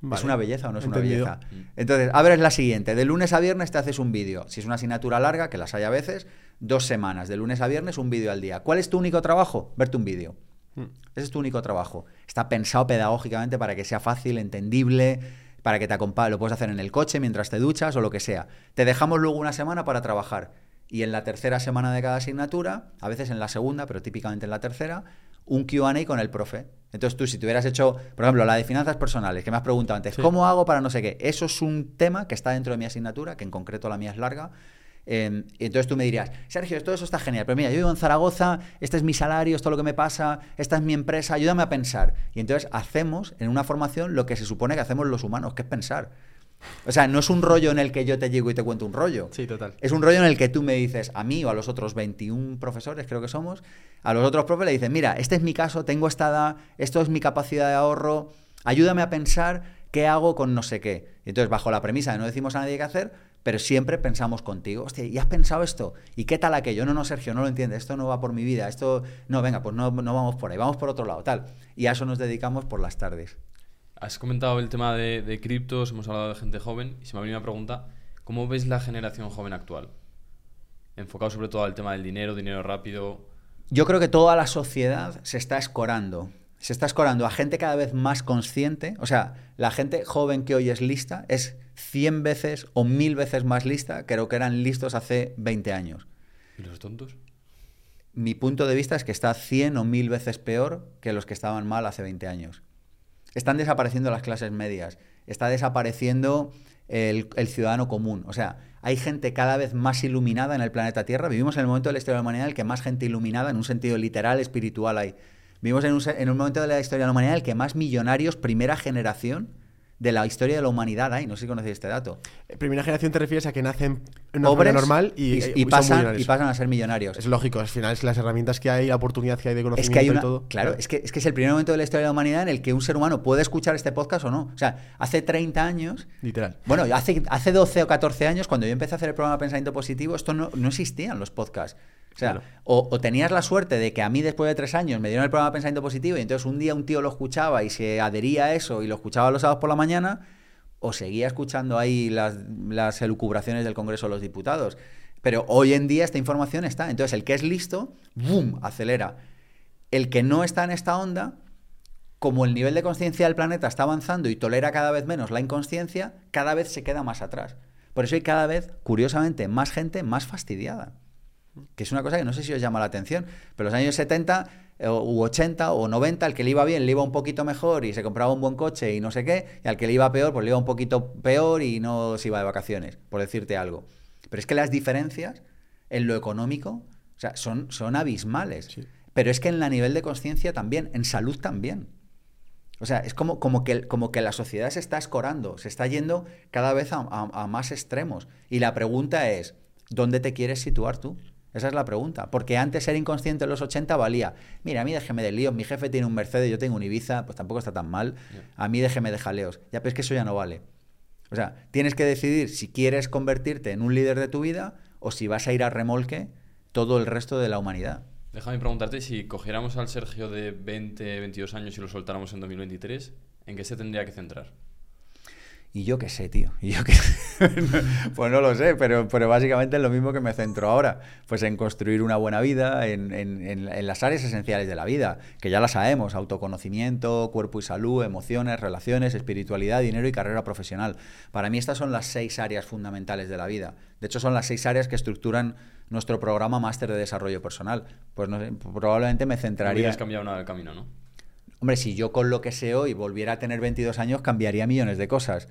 Vale. ¿Es una belleza o no es Entendido. una belleza? Entonces, abres la siguiente. De lunes a viernes te haces un vídeo. Si es una asignatura larga, que las hay a veces, dos semanas. De lunes a viernes, un vídeo al día. ¿Cuál es tu único trabajo? Verte un vídeo. Ese es tu único trabajo. Está pensado pedagógicamente para que sea fácil, entendible, para que te acompañe. Lo puedes hacer en el coche mientras te duchas o lo que sea. Te dejamos luego una semana para trabajar. Y en la tercera semana de cada asignatura, a veces en la segunda, pero típicamente en la tercera, un QA con el profe. Entonces tú, si te hubieras hecho, por ejemplo, la de finanzas personales, que me has preguntado antes, ¿cómo hago para no sé qué? Eso es un tema que está dentro de mi asignatura, que en concreto la mía es larga. Eh, y entonces tú me dirías, Sergio, todo eso está genial, pero mira, yo vivo en Zaragoza, este es mi salario, esto es lo que me pasa, esta es mi empresa, ayúdame a pensar. Y entonces hacemos en una formación lo que se supone que hacemos los humanos, que es pensar. O sea, no es un rollo en el que yo te llego y te cuento un rollo. Sí, total. Es un rollo en el que tú me dices, a mí o a los otros 21 profesores, creo que somos, a los otros profes le dices, mira, este es mi caso, tengo esta edad, esto es mi capacidad de ahorro, ayúdame a pensar qué hago con no sé qué. Y entonces, bajo la premisa de no decimos a nadie qué hacer, pero siempre pensamos contigo, hostia, ¿y has pensado esto? ¿Y qué tal aquello? No, no, Sergio, no lo entiendes, esto no va por mi vida, esto, no, venga, pues no, no vamos por ahí, vamos por otro lado, tal. Y a eso nos dedicamos por las tardes. Has comentado el tema de, de criptos, hemos hablado de gente joven y se me ha venido una pregunta, ¿cómo ves la generación joven actual? Enfocado sobre todo al tema del dinero, dinero rápido. Yo creo que toda la sociedad se está escorando. Se está escorando a gente cada vez más consciente. O sea, la gente joven que hoy es lista es 100 veces o 1000 veces más lista que lo que eran listos hace 20 años. ¿Y los tontos? Mi punto de vista es que está 100 o 1000 veces peor que los que estaban mal hace 20 años. Están desapareciendo las clases medias, está desapareciendo el, el, ciudadano común. O sea, hay gente cada vez más iluminada en el planeta Tierra. Vivimos en el momento de la historia de la humanidad en el que más gente iluminada, en un sentido literal, espiritual, hay. Vivimos en un, en un momento de la historia de la humanidad en el que más millonarios, primera generación, de la historia de la humanidad hay. No sé si conocéis este dato. Primera generación te refieres a que nacen en una Pobres normal y, y, eh, y pasan, y pasan a ser millonarios. Es lógico, al final es las herramientas que hay, la oportunidad que hay de Es conocimiento que hay una, y todo. Claro, es que, es que es el primer momento de la historia de la humanidad en el que un ser humano puede escuchar este podcast o no. O sea, hace 30 años, Literal. bueno, hace, hace 12 o 14 años, cuando yo empecé a hacer el programa pensamiento positivo, esto no, no existían los podcasts. O sea, Claro. o, o tenías la suerte de que a mí después de tres años me dieron el programa pensamiento positivo y entonces un día un tío lo escuchaba y se adhería a eso y lo escuchaba los sábados por la mañana, o seguía escuchando ahí las, las elucubraciones del Congreso de los Diputados. Pero hoy en día esta información está. Entonces el que es listo, ¡boom!, acelera. El que no está en esta onda, como el nivel de conciencia del planeta está avanzando y tolera cada vez menos la inconsciencia, cada vez se queda más atrás. Por eso hay cada vez, curiosamente, más gente más fastidiada. Que es una cosa que no sé si os llama la atención, pero los años 70 eh, u 80 o 90, al que le iba bien le iba un poquito mejor y se compraba un buen coche y no sé qué, y al que le iba peor, pues le iba un poquito peor y no se iba de vacaciones, por decirte algo. Pero es que las diferencias en lo económico o sea, son, son abismales. Sí. Pero es que en la nivel de conciencia también, en salud también. O sea, es como, como, que, como que la sociedad se está escorando, se está yendo cada vez a, a- a más extremos. Y la pregunta es, ¿dónde te quieres situar tú? Esa es la pregunta. Porque antes ser inconsciente en los 80 valía. Mira, a mí déjeme de líos, mi jefe tiene un Mercedes, yo tengo un Ibiza, pues tampoco está tan mal. A mí déjeme de jaleos. Ya, pero es que eso ya no vale. O sea, tienes que decidir si quieres convertirte en un líder de tu vida o si vas a ir a remolque todo el resto de la humanidad. Déjame preguntarte si cogiéramos al Sergio de 20, 22 años y lo soltáramos en 2023, ¿en qué se tendría que centrar? Y yo qué sé, tío. Y yo qué pues no lo sé, pero, pero básicamente es lo mismo que me centro ahora. Pues en construir una buena vida, en, en- en- en las áreas esenciales de la vida, que ya las sabemos, autoconocimiento, cuerpo y salud, emociones, relaciones, espiritualidad, dinero y carrera profesional. Para mí estas son las seis áreas fundamentales de la vida. De hecho, son las seis áreas que estructuran nuestro programa Máster de Desarrollo Personal. Pues no sé, probablemente me No centraría... hubieras cambiado nada del camino, ¿no? Hombre, si yo con lo que sé hoy volviera a tener 22 años, cambiaría millones de cosas.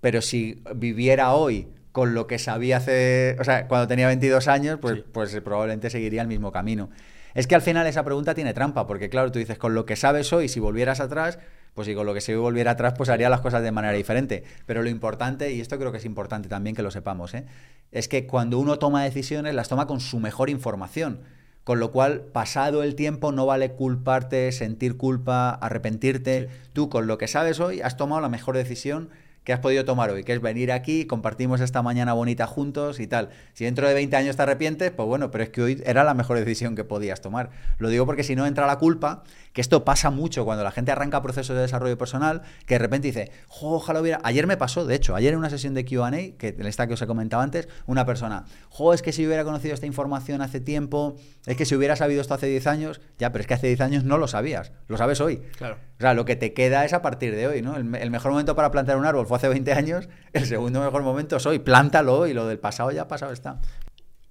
Pero si viviera hoy con lo que sabía hace, o sea, cuando tenía 22 años, pues, Sí. pues probablemente seguiría el mismo camino. Es que al final esa pregunta tiene trampa, porque claro, tú dices, con lo que sabes hoy, si volvieras atrás, pues si con lo que hoy volviera atrás, pues haría las cosas de manera diferente. Pero lo importante, y esto creo que es importante también que lo sepamos, ¿eh? es que cuando uno toma decisiones, las toma con su mejor información. Con lo cual, pasado el tiempo, no vale culparte, sentir culpa, arrepentirte. Tú, con lo que sabes hoy, has tomado la mejor decisión que has podido tomar hoy, que es venir aquí, compartimos esta mañana bonita juntos y tal. Si dentro de 20 años te arrepientes, pues bueno, pero es que hoy era la mejor decisión que podías tomar. Lo digo porque si no entra la culpa, que esto pasa mucho cuando la gente arranca procesos de desarrollo personal, que de repente dice, "Jo, ojalá hubiera... Ayer me pasó, de hecho, ayer en una sesión de Q&A, que esta que os he comentado antes, una persona, jo, es que si hubiera conocido esta información hace tiempo, es que si hubiera sabido esto hace 10 años, ya, pero es que hace 10 años no lo sabías, lo sabes hoy. Claro. O sea, lo que te queda es a partir de hoy, ¿no? El, el mejor momento para plantar un árbol fue hace 20 años, el segundo mejor momento es hoy. Plántalo y lo del pasado ya pasado está.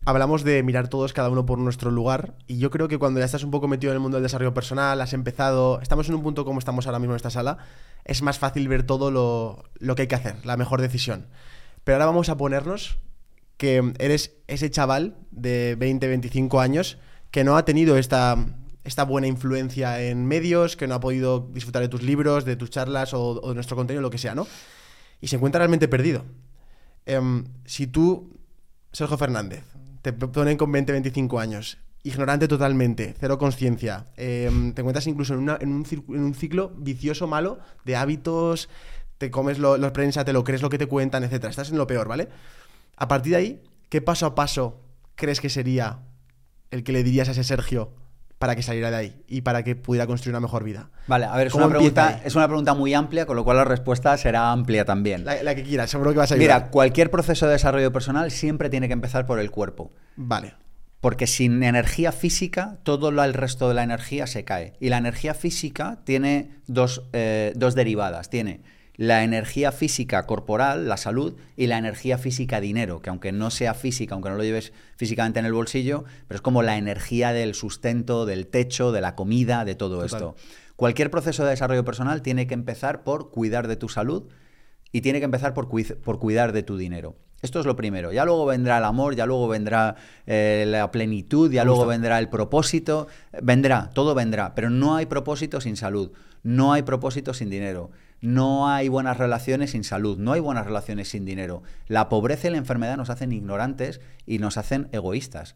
Hablamos de mirar todos cada uno por nuestro lugar y yo creo que cuando ya estás un poco metido en el mundo del desarrollo personal, has empezado, estamos en un punto como estamos ahora mismo en esta sala, es más fácil ver todo lo, lo que hay que hacer, la mejor decisión. Pero ahora vamos a ponernos que eres ese chaval de 20, 25 años que no ha tenido esta, esta buena influencia en medios, que no ha podido disfrutar de tus libros, de tus charlas o, o de nuestro contenido, lo que sea, ¿no? Y se encuentra realmente perdido. Em, si tú, Sergio Fernández, te ponen con 20, 25 años, ignorante totalmente, cero conciencia, em, te encuentras incluso en, en un, en un ciclo vicioso malo de hábitos, te comes lo, la prensa, te lo crees lo que te cuentan, etcétera. Estás en lo peor, ¿vale? A partir de ahí, ¿qué paso a paso crees que sería el que le dirías a ese Sergio para que saliera de ahí y para que pudiera construir una mejor vida? Vale, a ver, es ¿Cómo una, pregunta, es una pregunta muy amplia, con lo cual la respuesta será amplia también. La, la que quieras, seguro que vas a ayudar. Mira, cualquier proceso de desarrollo personal siempre tiene que empezar por el cuerpo. Vale. Porque sin energía física, todo lo- el resto de la energía se cae. Y la energía física tiene dos, eh, dos derivadas. Tiene la energía física corporal, la salud, y la energía física dinero, que aunque no sea física, aunque no lo lleves físicamente en el bolsillo, pero es como la energía del sustento, del techo, de la comida, de todo Total. esto. Cualquier proceso de desarrollo personal tiene que empezar por cuidar de tu salud y tiene que empezar por, cui- por cuidar de tu dinero. Esto es lo primero. Ya luego vendrá el amor, ya luego vendrá eh, la plenitud, ya luego vendrá el propósito. Vendrá, todo vendrá. Pero no hay propósito sin salud. No hay propósito sin dinero. No hay buenas relaciones sin salud. No hay buenas relaciones sin dinero. La pobreza y la enfermedad nos hacen ignorantes y nos hacen egoístas.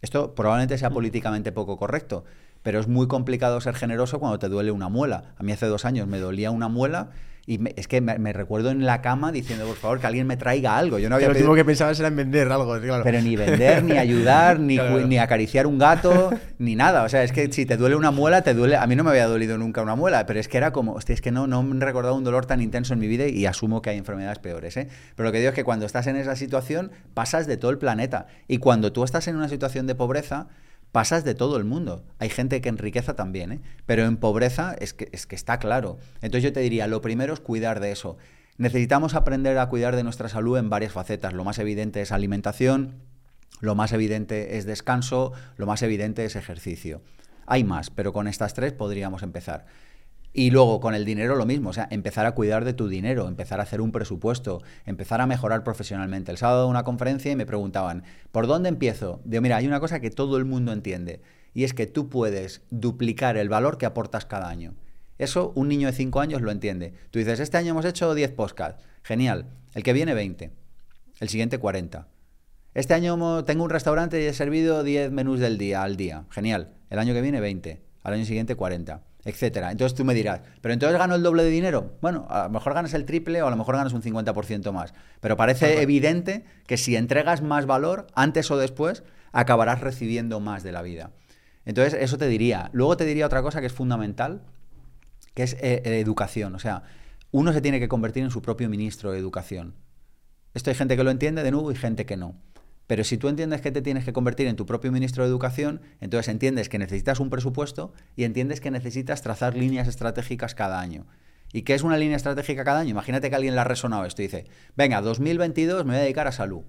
Esto probablemente sea políticamente poco correcto, pero es muy complicado ser generoso cuando te duele una muela. A mí hace dos años me dolía una muela y me- es que me, recuerdo en la cama diciendo, por favor, que alguien me traiga algo. Yo no había lo pedido- último que pensabas era en vender algo, claro. pero ni vender, ni ayudar, ni, Claro, ni acariciar un gato, ni nada. O sea, es que si te duele una muela, te duele. A mí no me había dolido nunca una muela, pero es que era como, hostia, es que no, no me he recordado un dolor tan intenso en mi vida y asumo que hay enfermedades peores. ¿eh? Pero lo que digo es que cuando estás en esa situación, pasas de todo el planeta. Y cuando tú estás en una situación de pobreza, pasas de todo el mundo. Hay gente que en riqueza también, ¿eh? pero en pobreza es que, es que está claro. Entonces yo te diría, lo primero es cuidar de eso. Necesitamos aprender a cuidar de nuestra salud en varias facetas. Lo más evidente es alimentación, lo más evidente es descanso, lo más evidente es ejercicio. Hay más, pero con estas tres podríamos empezar. Y luego con el dinero lo mismo, o sea, empezar a cuidar de tu dinero, empezar a hacer un presupuesto, empezar a mejorar profesionalmente. El sábado una conferencia y me preguntaban, ¿por dónde empiezo? Digo, mira, hay una cosa que todo el mundo entiende y es que tú puedes duplicar el valor que aportas cada año. Eso un niño de 5 años lo entiende. Tú dices, este año hemos hecho 10 podcasts, genial. El que viene 20, el siguiente 40. Este año tengo un restaurante y he servido 10 menús del día al día. Genial. El año que viene 20. Al año siguiente 40. Etcétera. Entonces tú me dirás, ¿pero entonces gano el doble de dinero? Bueno, a lo mejor ganas el triple o a lo mejor ganas un 50% más. Pero parece evidente que si entregas más valor, antes o después, acabarás recibiendo más de la vida. Entonces, eso te diría. Luego te diría otra cosa que es fundamental, que es eh, eh, educación. O sea, uno se tiene que convertir en su propio ministro de educación. Esto hay gente que lo entiende de nuevo y gente que no. Pero si tú entiendes que te tienes que convertir en tu propio ministro de educación, entonces entiendes que necesitas un presupuesto y entiendes que necesitas trazar líneas estratégicas cada año. ¿Y qué es una línea estratégica cada año? Imagínate que alguien le ha resonado esto y dice, venga, 2022 me voy a dedicar a salud,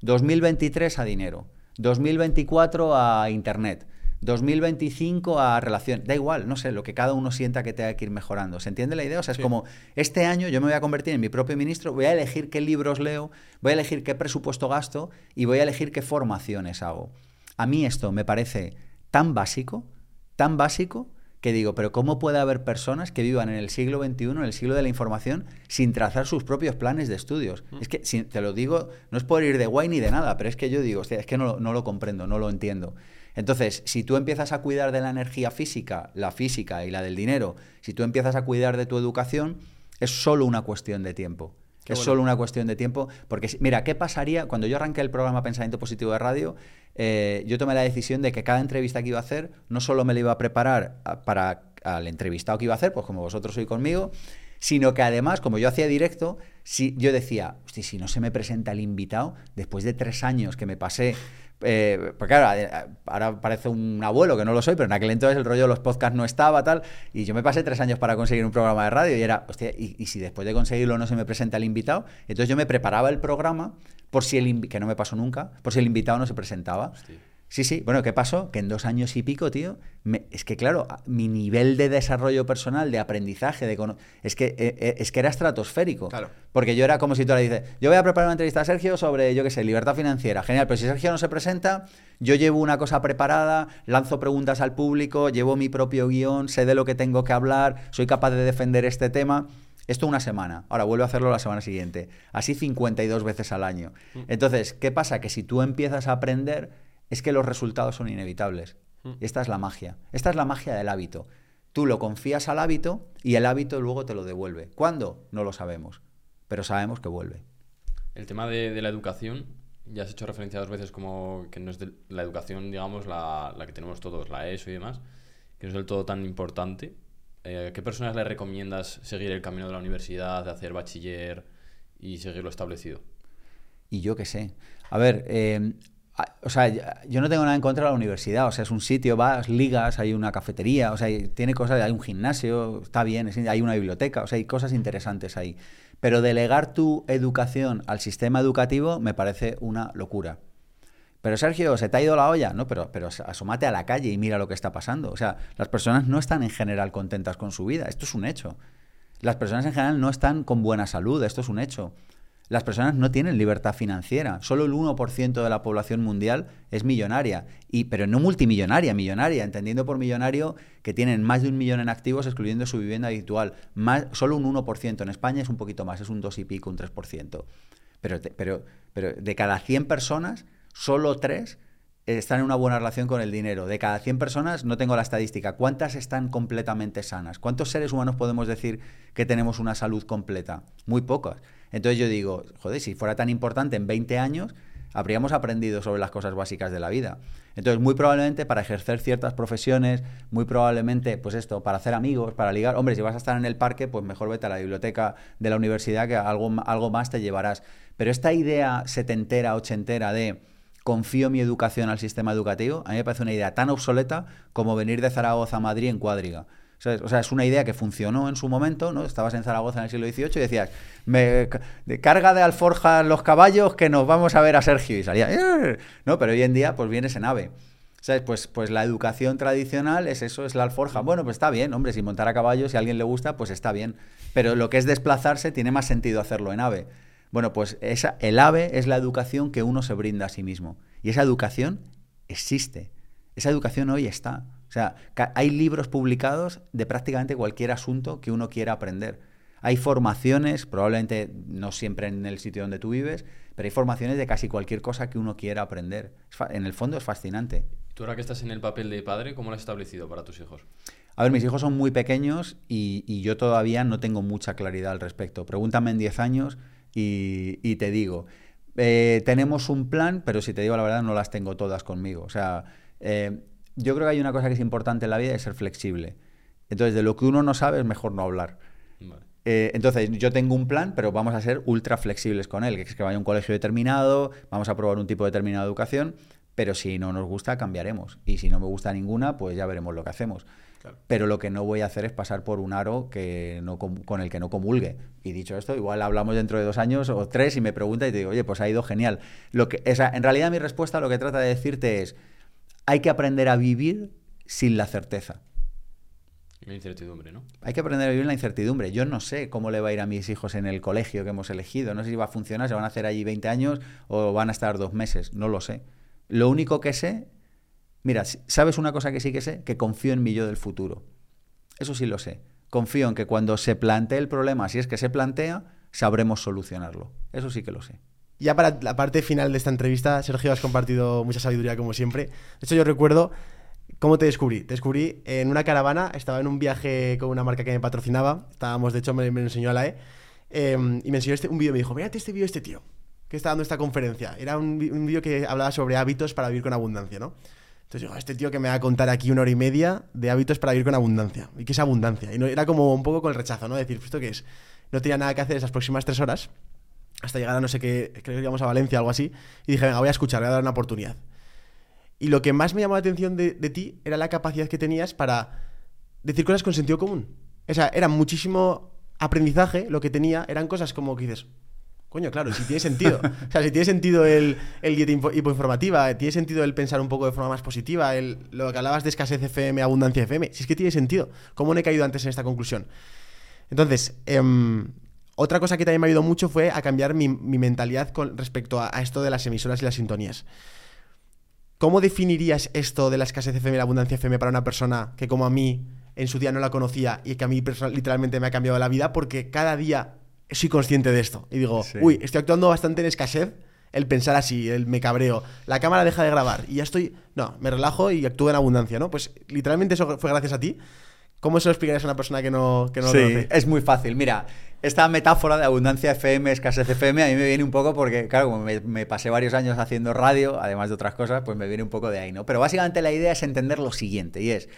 2023 a dinero, 2024 a internet, 2025 a relación. Da igual, no sé, lo que cada uno sienta que tenga que ir mejorando. ¿Se entiende la idea? O sea, es como, este año yo me voy a convertir en mi propio ministro, voy a elegir qué libros leo, voy a elegir qué presupuesto gasto y voy a elegir qué formaciones hago. A mí esto me parece tan básico, tan básico, que digo, pero ¿cómo puede haber personas que vivan en el siglo XXI, en el siglo de la información, sin trazar sus propios planes de estudios? Es que, si, te lo digo, no es por ir de guay ni de nada, pero es que yo digo, hostia, es que no, no lo comprendo, no lo entiendo. Entonces, si tú empiezas a cuidar de la energía física, la física y la del dinero, si tú empiezas a cuidar de tu educación, es solo una cuestión de tiempo. Qué es bueno. solo una cuestión de tiempo. Porque, mira, ¿qué pasaría cuando yo arranqué el programa Pensamiento Positivo de Radio? eh, yo tomé la decisión de que cada entrevista que iba a hacer, no solo me la iba a preparar a- para al entrevistado que iba a hacer, pues como vosotros sois conmigo, sino que además, como yo hacía directo, si, yo decía, "Hostia, si no se me presenta el invitado, después de tres años que me pasé Eh, pues ahora parece un abuelo que no lo soy, pero en aquel entonces el rollo de los podcasts no estaba tal. Y yo me pasé tres años para conseguir un programa de radio y era, hostia, y, si después de conseguirlo no se me presenta el invitado, entonces yo me preparaba el programa por si el que no me pasó nunca, por si el invitado no se presentaba. Sí, sí. Bueno, ¿qué pasó? Que en dos años y pico, tío, me- es que claro, mi nivel de desarrollo personal, de aprendizaje, de es que eh, eh, es que era estratosférico. Claro. Porque yo era como si tú le dices, yo voy a preparar una entrevista a Sergio sobre, yo qué sé, libertad financiera. Genial, pero si Sergio no se presenta, yo llevo una cosa preparada, lanzo preguntas al público, llevo mi propio guion, sé de lo que tengo que hablar, soy capaz de defender este tema. Esto una semana. Ahora vuelvo a hacerlo la semana siguiente. Así 52 veces al año. Entonces, ¿qué pasa? Que si tú empiezas a aprender, es que los resultados son inevitables. Esta es la magia. Esta es la magia del hábito. Tú lo confías al hábito y el hábito luego te lo devuelve. ¿Cuándo? No lo sabemos. Pero sabemos que vuelve. El tema de, de la educación, ya has hecho referencia dos veces como que no es de- la educación, digamos, la, la que tenemos todos, la ESO y demás, que no es del todo tan importante. Eh, ¿Qué personas le recomiendas seguir el camino de la universidad, de hacer bachiller y seguir lo establecido? Y yo qué sé. A ver, eh, o sea, yo no tengo nada en contra de la universidad. O sea, es un sitio, vas, ligas, hay una cafetería, o sea, tiene cosas, hay un gimnasio, está bien, hay una biblioteca, o sea, hay cosas interesantes ahí. Pero delegar tu educación al sistema educativo me parece una locura. Pero Sergio, ¿se te ha ido la olla? No, pero, pero asómate a la calle y mira lo que está pasando. O sea, las personas no están en general contentas con su vida. Esto es un hecho. Las personas en general no están con buena salud. Esto es un hecho. Las personas no tienen libertad financiera. Solo el 1% de la población mundial es millonaria. Y, pero no multimillonaria, millonaria, entendiendo por millonario que tienen más de un millón en activos excluyendo su vivienda habitual. Más, solo un 1%. En España es un poquito más, es un 2 y pico, un 3%. Pero, pero, pero de cada 100 personas, solo 3 están en una buena relación con el dinero. De cada 100 personas, no tengo la estadística. ¿Cuántas están completamente sanas? ¿Cuántos seres humanos podemos decir que tenemos una salud completa? Muy pocas. Entonces yo digo, joder, si fuera tan importante en 20 años, habríamos aprendido sobre las cosas básicas de la vida. Entonces, muy probablemente para ejercer ciertas profesiones, muy probablemente, pues esto, para hacer amigos, para ligar, hombre, si vas a estar en el parque, pues mejor vete a la biblioteca de la universidad, que algo, algo más te llevarás. Pero esta idea setentera, ochentera de confío mi educación al sistema educativo, a mí me parece una idea tan obsoleta como venir de Zaragoza a Madrid en cuadriga. O sea, es una idea que funcionó en su momento, ¿no? Estabas en Zaragoza en el siglo XVIII y decías, me, carga de alforjas los caballos que nos vamos a ver a Sergio. Y salía, "Eh". no, pero hoy en día pues vienes en ave. ¿Sabes? Pues, pues la educación tradicional es eso, es la alforja. Bueno, pues está bien, hombre, si montar a caballo, si a alguien le gusta, pues está bien. Pero lo que es desplazarse tiene más sentido hacerlo en ave. Bueno, pues esa, el AVE es la educación que uno se brinda a sí mismo. Y esa educación existe. Esa educación hoy está. O sea, hay libros publicados de prácticamente cualquier asunto que uno quiera aprender. Hay formaciones, probablemente no siempre en el sitio donde tú vives, pero hay formaciones de casi cualquier cosa que uno quiera aprender. En el fondo es fascinante. Tú ahora que estás en el papel de padre, ¿cómo lo has establecido para tus hijos? A ver, mis hijos son muy pequeños y, y yo todavía no tengo mucha claridad al respecto. Pregúntame en 10 años y, y te digo. Eh, tenemos un plan, pero si te digo la verdad, no las tengo todas conmigo. O sea, eh, yo creo que hay una cosa que es importante en la vida, es ser flexible. Entonces, de lo que uno no sabe es mejor no hablar. Vale. Eh, entonces, yo tengo un plan, pero vamos a ser ultra flexibles con él, que es que vaya a un colegio determinado, vamos a probar un tipo determinado de educación, pero si no nos gusta, cambiaremos. Y si no me gusta ninguna, pues ya veremos lo que hacemos. Pero lo que no voy a hacer es pasar por un aro que no con el que no comulgue. Y dicho esto, igual hablamos dentro de dos años o tres y me pregunta y te digo, oye, pues ha ido genial. Lo que, o sea, en realidad mi respuesta lo que trata de decirte es, hay que aprender a vivir sin la certeza. La incertidumbre, ¿no? Hay que aprender a vivir la incertidumbre. Yo no sé cómo le va a ir a mis hijos en el colegio que hemos elegido. No sé si va a funcionar, si van a hacer allí 20 años o van a estar dos meses. No lo sé. Lo único que sé, mira, ¿sabes una cosa que sí que sé? Que confío en mi yo del futuro. Eso sí lo sé. Confío en que cuando se plantee el problema, si es que se plantea, sabremos solucionarlo. Eso sí que lo sé. Ya para la parte final de esta entrevista, Sergio, has compartido mucha sabiduría como siempre. De hecho, yo recuerdo cómo te descubrí. Te descubrí en una caravana, estaba en un viaje con una marca que me patrocinaba. Estábamos, de hecho, me, enseñó a la E. eh, y me enseñó este, un vídeo me dijo, mírate este vídeo de este tío que está dando esta conferencia. Era un, un vídeo que hablaba sobre hábitos para vivir con abundancia, ¿no? Entonces digo, este tío que me va a contar aquí una hora y media de hábitos para vivir con abundancia. ¿Y qué es abundancia? Y no, era como un poco con el rechazo, ¿no? Decir, ¿esto qué es? No tenía nada que hacer esas próximas tres horas hasta llegar a no sé qué, creo que íbamos a Valencia o algo así. Y dije, venga, voy a escuchar, voy a dar una oportunidad. Y lo que más me llamó la atención de, de ti era la capacidad que tenías para decir cosas con sentido común. O sea, era muchísimo aprendizaje lo que tenía, eran cosas como que dices, coño, claro, si tiene sentido. o sea, si tiene sentido el, el info- hipoinformativa, tiene sentido el pensar un poco de forma más positiva, el, lo que hablabas de escasez FM, abundancia FM, si es que tiene sentido. ¿Cómo no he caído antes en esta conclusión? Entonces, em, otra cosa que también me ha ayudado mucho fue a cambiar mi, mi mentalidad con respecto a, a esto de las emisoras y las sintonías. ¿Cómo definirías esto de la escasez FM y la abundancia FM para una persona que como a mí en su día no la conocía y que a mí personal- literalmente me ha cambiado la vida? Porque cada día soy consciente de esto y digo, Sí. uy, estoy actuando bastante en escasez. El pensar así, el me cabreo, la cámara deja de grabar y ya estoy, no, me relajo y actúo en abundancia, ¿no? Pues literalmente eso fue gracias a ti. ¿Cómo se lo explicarías a una persona que no, que no lo Sí, conoce? es muy fácil. Mira, esta metáfora de abundancia FM, escasez FM, a mí me viene un poco porque, claro, como me, me pasé varios años haciendo radio, además de otras cosas, pues me viene un poco de ahí, ¿no? Pero básicamente la idea es entender lo siguiente, y es,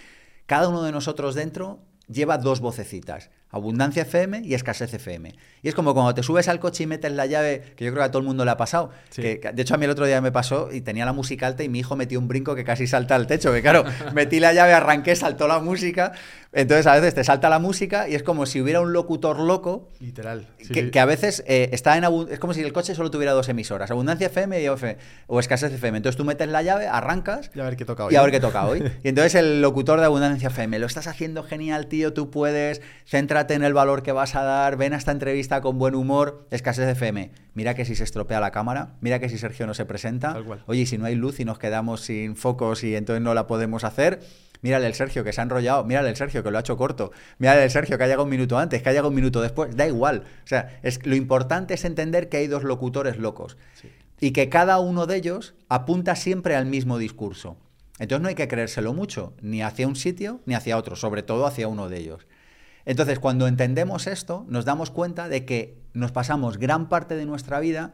cada uno de nosotros dentro lleva dos vocecitas, abundancia FM y escasez FM. Y es como cuando te subes al coche y metes la llave, que yo creo que a todo el mundo le ha pasado, Sí. que, que- de hecho a mí el otro día me pasó y tenía la música alta y mi hijo metió un brinco que casi salta al techo, que claro, metí la llave, arranqué, saltó la música, entonces a veces te salta la música y es como si hubiera un locutor loco Literal. sí, que, a veces eh, está en es como si el coche solo tuviera dos emisoras, abundancia FM y OF, o escasez FM. Entonces tú metes la llave, arrancas Y a ver qué toca hoy. y a ver qué toca hoy. Y entonces el locutor de Abundancia FM, lo estás haciendo genial, tío, tú puedes, céntrate en el valor que vas a dar, ven a esta entrevista con buen humor, escasez FM. Mira que si se estropea la cámara, mira que si Sergio no se presenta, oye, y si no hay luz y nos quedamos sin focos y entonces no la podemos hacer, mírale el Sergio que se ha enrollado, mírale el Sergio que lo ha hecho corto, mírale el Sergio que ha llegado un minuto antes, que ha llegado un minuto después, da igual. O sea, es, lo importante es entender que hay dos locutores locos y que cada uno de ellos apunta siempre al mismo discurso. Entonces no hay que creérselo mucho, ni hacia un sitio ni hacia otro, sobre todo hacia uno de ellos. Entonces, cuando entendemos esto, nos damos cuenta de que nos pasamos gran parte de nuestra vida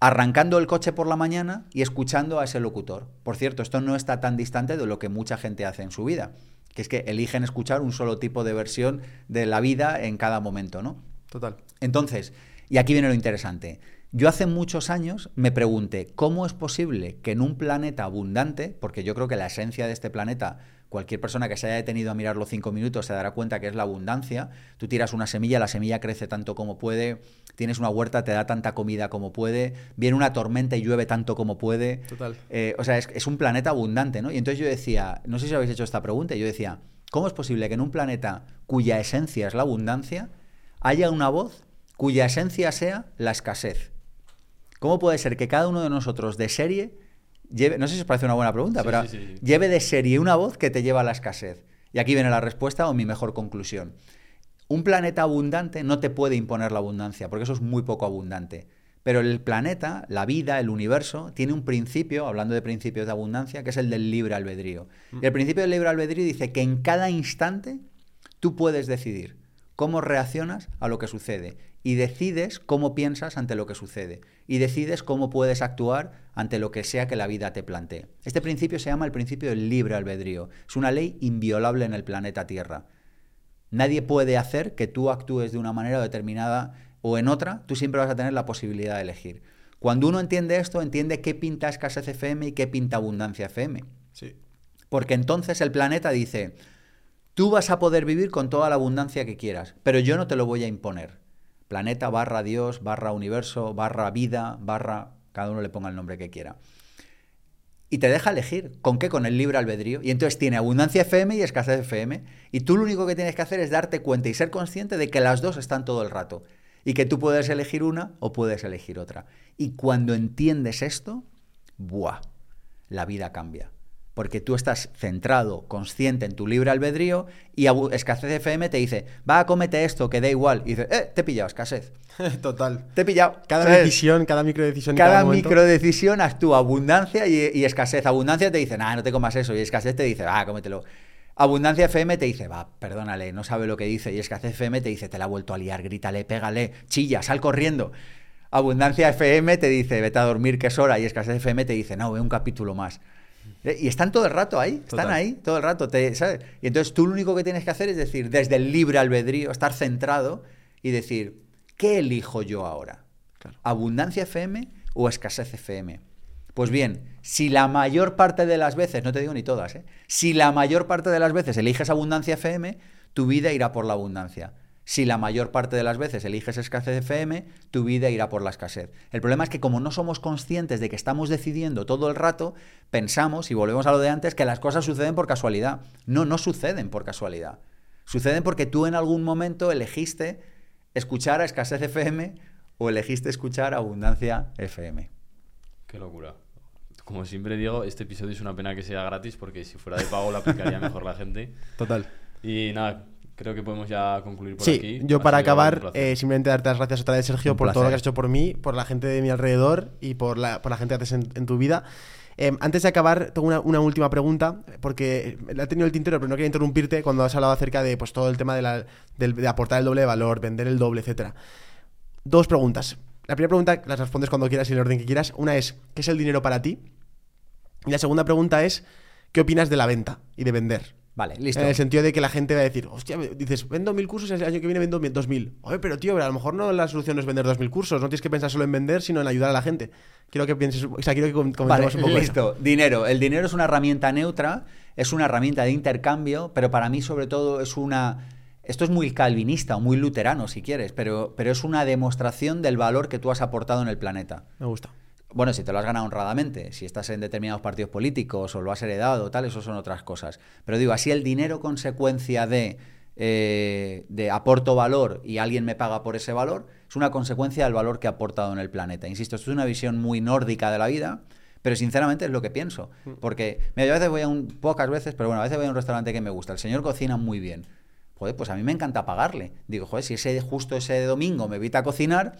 arrancando el coche por la mañana y escuchando a ese locutor. Por cierto, esto no está tan distante de lo que mucha gente hace en su vida, que es que eligen escuchar un solo tipo de versión de la vida en cada momento, ¿no? Total. Entonces, y aquí viene lo interesante. Yo hace muchos años me pregunté, ¿cómo es posible que en un planeta abundante, porque yo creo que la esencia de este planeta, cualquier persona que se haya detenido a mirarlo cinco minutos se dará cuenta que es la abundancia, tú tiras una semilla, la semilla crece tanto como puede, tienes una huerta, te da tanta comida como puede, viene una tormenta y llueve tanto como puede. Total. Eh, o sea, es, es un planeta abundante, ¿no? Y entonces yo decía, no sé si habéis hecho esta pregunta, yo decía, ¿cómo es posible que en un planeta cuya esencia es la abundancia, haya una voz cuya esencia sea la escasez? ¿Cómo puede ser que cada uno de nosotros de serie lleve, no sé si os parece una buena pregunta, Sí, pero sí, sí, sí. lleve de serie una voz que te lleva a la escasez? Y aquí viene la respuesta o mi mejor conclusión. Un planeta abundante no te puede imponer la abundancia, porque eso es muy poco abundante. Pero el planeta, la vida, el universo, tiene un principio, hablando de principios de abundancia, que es el del libre albedrío. Y el principio del libre albedrío dice que en cada instante tú puedes decidir cómo reaccionas a lo que sucede y decides cómo piensas ante lo que sucede y decides cómo puedes actuar ante lo que sea que la vida te plantee. Este principio se llama el principio del libre albedrío. Es una ley inviolable en el planeta Tierra. Nadie puede hacer que tú actúes de una manera determinada o en otra, tú siempre vas a tener la posibilidad de elegir. Cuando uno entiende esto, entiende qué pinta escasez FM y qué pinta abundancia FM. Sí. Porque entonces el planeta dice, tú vas a poder vivir con toda la abundancia que quieras, pero yo no te lo voy a imponer. Planeta barra Dios, barra universo, barra vida, barra, cada uno le ponga el nombre que quiera. Y te deja elegir. ¿Con qué? Con el libre albedrío. Y entonces tiene abundancia FM y escasez FM. Y tú lo único que tienes que hacer es darte cuenta y ser consciente de que las dos están todo el rato. Y que tú puedes elegir una o puedes elegir otra. Y cuando entiendes esto, ¡buah! La vida cambia. Porque tú estás centrado, consciente en tu libre albedrío y escasez FM te dice, va, cómete esto, que da igual. Y dices, eh, te he pillado, escasez. Total. Te he pillado. Cada ¿sabes? decisión, cada microdecisión. Cada momento. microdecisión actúa abundancia y, y escasez. Abundancia te dice, nah, no te comas eso. Y escasez te dice, va, cómetelo. Abundancia FM te dice, va, perdónale, no sabe lo que dice. Y escasez FM te dice, te la ha vuelto a liar, grítale, pégale, chilla, sal corriendo. Abundancia FM te dice, vete a dormir, que es hora. Y escasez FM te dice, no, ve un capítulo más. Eh, Y están todo el rato ahí, están Total. ahí todo el rato, te, ¿sabes? Y entonces tú lo único que tienes que hacer es decir, desde el libre albedrío, estar centrado y decir, ¿qué elijo yo ahora? ¿Abundancia FM o escasez FM? Pues bien, si la mayor parte de las veces, no te digo ni todas, ¿eh? si la mayor parte de las veces eliges abundancia FM, tu vida irá por la abundancia. Si la mayor parte de las veces eliges escasez FM, tu vida irá por la escasez. El problema es que como no somos conscientes de que estamos decidiendo todo el rato, pensamos, y volvemos a lo de antes, que las cosas suceden por casualidad. No, no suceden por casualidad. Suceden porque tú en algún momento elegiste escuchar a escasez FM o elegiste escuchar abundancia FM. Qué locura. Como siempre digo, este episodio es una pena que sea gratis porque si fuera de pago lo aplicaría mejor la gente. Total. Y nada, creo que podemos ya concluir por Sí, aquí. yo para acabar, eh, simplemente darte las gracias otra vez, Sergio, Un por todo lo que has hecho por mí, por la gente de mi alrededor y por la, por la gente que haces en, en tu vida. Eh, antes de acabar, tengo una, una última pregunta, porque la he tenido el tintero, pero no quería interrumpirte cuando has hablado acerca de pues, todo el tema de, la- de aportar el doble de valor, vender el doble, etcétera. Dos preguntas. La primera pregunta las respondes cuando quieras y en el orden que quieras. Una es, ¿qué es el dinero para ti? Y la segunda pregunta es, ¿qué opinas de la venta y de vender? Vale, listo. En el sentido de que la gente va a decir, hostia, dices, vendo mil cursos y el año que viene vendo mil- dos mil. Oye, pero tío, pero a lo mejor no la solución no es vender dos mil cursos, no tienes que pensar solo en vender, sino en ayudar a la gente. Quiero que pienses, o sea, quiero que com- comentemos Vale, un poco listo. Dinero. El dinero es una herramienta neutra, es una herramienta de intercambio, pero para mí sobre todo es una... Esto es muy calvinista o muy luterano si quieres, pero, pero es una demostración del valor que tú has aportado en el planeta. Me gusta. Bueno, si te lo has ganado honradamente, si estás en determinados partidos políticos o lo has heredado, tal, eso son otras cosas. Pero digo, así el dinero consecuencia de, eh, de aporto valor y alguien me paga por ese valor, es una consecuencia del valor que ha aportado en el planeta. Insisto, esto es una visión muy nórdica de la vida, pero sinceramente es lo que pienso. Porque, mira, yo a veces voy a un, pocas veces, pero bueno, a veces voy a un restaurante que me gusta. El señor cocina muy bien. Joder, pues a mí me encanta pagarle. Digo, joder, si ese justo ese domingo me evita cocinar,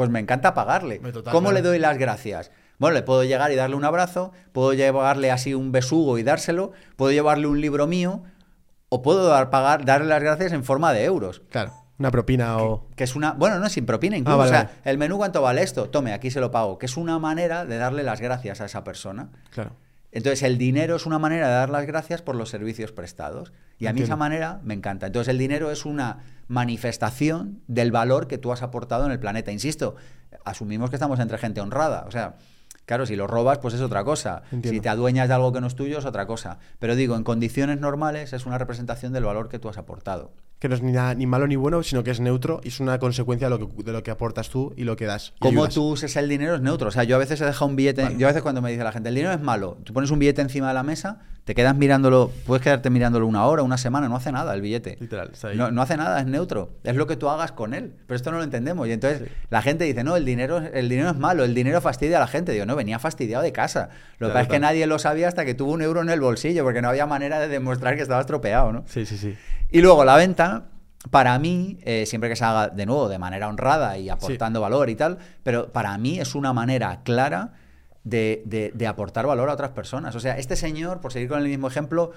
pues me encanta pagarle. Total, ¿Cómo claro. le doy las gracias? Bueno, le puedo llegar y darle un abrazo, puedo llevarle así un besugo y dárselo, puedo llevarle un libro mío, o puedo dar, pagar, darle las gracias en forma de euros. Claro, una propina o... Que es una. Bueno, no sin propina incluso. Ah, vale, o sea, el menú cuánto vale esto, tome, aquí se lo pago. Que es una manera de darle las gracias a esa persona. Claro. Entonces, el dinero es una manera de dar las gracias por los servicios prestados. Y a mí Entiendo. esa manera me encanta. Entonces, el dinero es una manifestación del valor que tú has aportado en el planeta. Insisto, asumimos que estamos entre gente honrada. O sea, claro, si lo robas, pues es otra cosa. Entiendo. Si te adueñas de algo que no es tuyo, es otra cosa. Pero digo, en condiciones normales es una representación del valor que tú has aportado. Que no es ni, nada- ni malo ni bueno, sino que es neutro y es una consecuencia de lo que, de lo que aportas tú y lo que das. Cómo tú uses el dinero es neutro. O sea, yo a veces he dejado un billete. Yo a veces cuando me dice la gente, el dinero es malo, tú pones un billete encima de la mesa, te quedas mirándolo, puedes quedarte mirándolo una hora, una semana, no hace nada el billete. Literal. No, no hace nada, es neutro. Es lo que tú hagas con él. Pero esto no lo entendemos. Y entonces la gente dice, no, el dinero, el dinero es malo, el dinero fastidia a la gente. Digo, no, venía fastidiado de casa. Lo Claro, que pasa es que nadie lo sabía hasta que tuvo un euro en el bolsillo, porque no había manera de demostrar que estaba estropeado, ¿no? Sí, sí, sí. Y luego la venta, para mí, eh, siempre que se haga de nuevo de manera honrada y aportando valor y tal, pero para mí es una manera clara de, de- de aportar valor a otras personas. O sea, este señor, por seguir con el mismo ejemplo,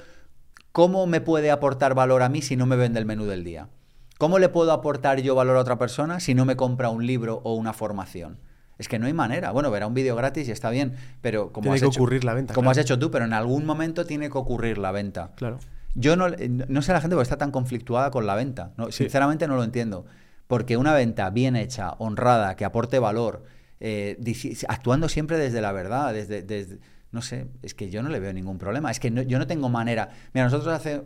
¿cómo me puede aportar valor a mí si no me vende el menú del día? ¿Cómo le puedo aportar yo valor a otra persona si no me compra un libro o una formación? Es que no hay manera. Bueno, verá un vídeo gratis y está bien, pero como Tiene has que hecho- ocurrir la venta, Como claro. has hecho tú, pero en algún momento tiene que ocurrir la venta. Claro. Yo no, no sé la gente porque está tan conflictuada con la venta. No, Sí. Sinceramente no lo entiendo. Porque una venta bien hecha, honrada, que aporte valor, eh, actuando siempre desde la verdad, desde, desde- No sé, es que yo no le veo ningún problema. Es que yo no tengo manera. Mira, nosotros hace.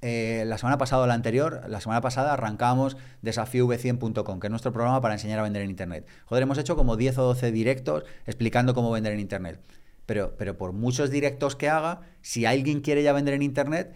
eh, la semana pasada o la anterior, la semana pasada arrancamos desafíov100.com, que es nuestro programa para enseñar a vender en Internet. Joder, hemos hecho como 10 o 12 directos explicando cómo vender en Internet. Pero, pero por muchos directos que haga, si alguien quiere ya vender en Internet,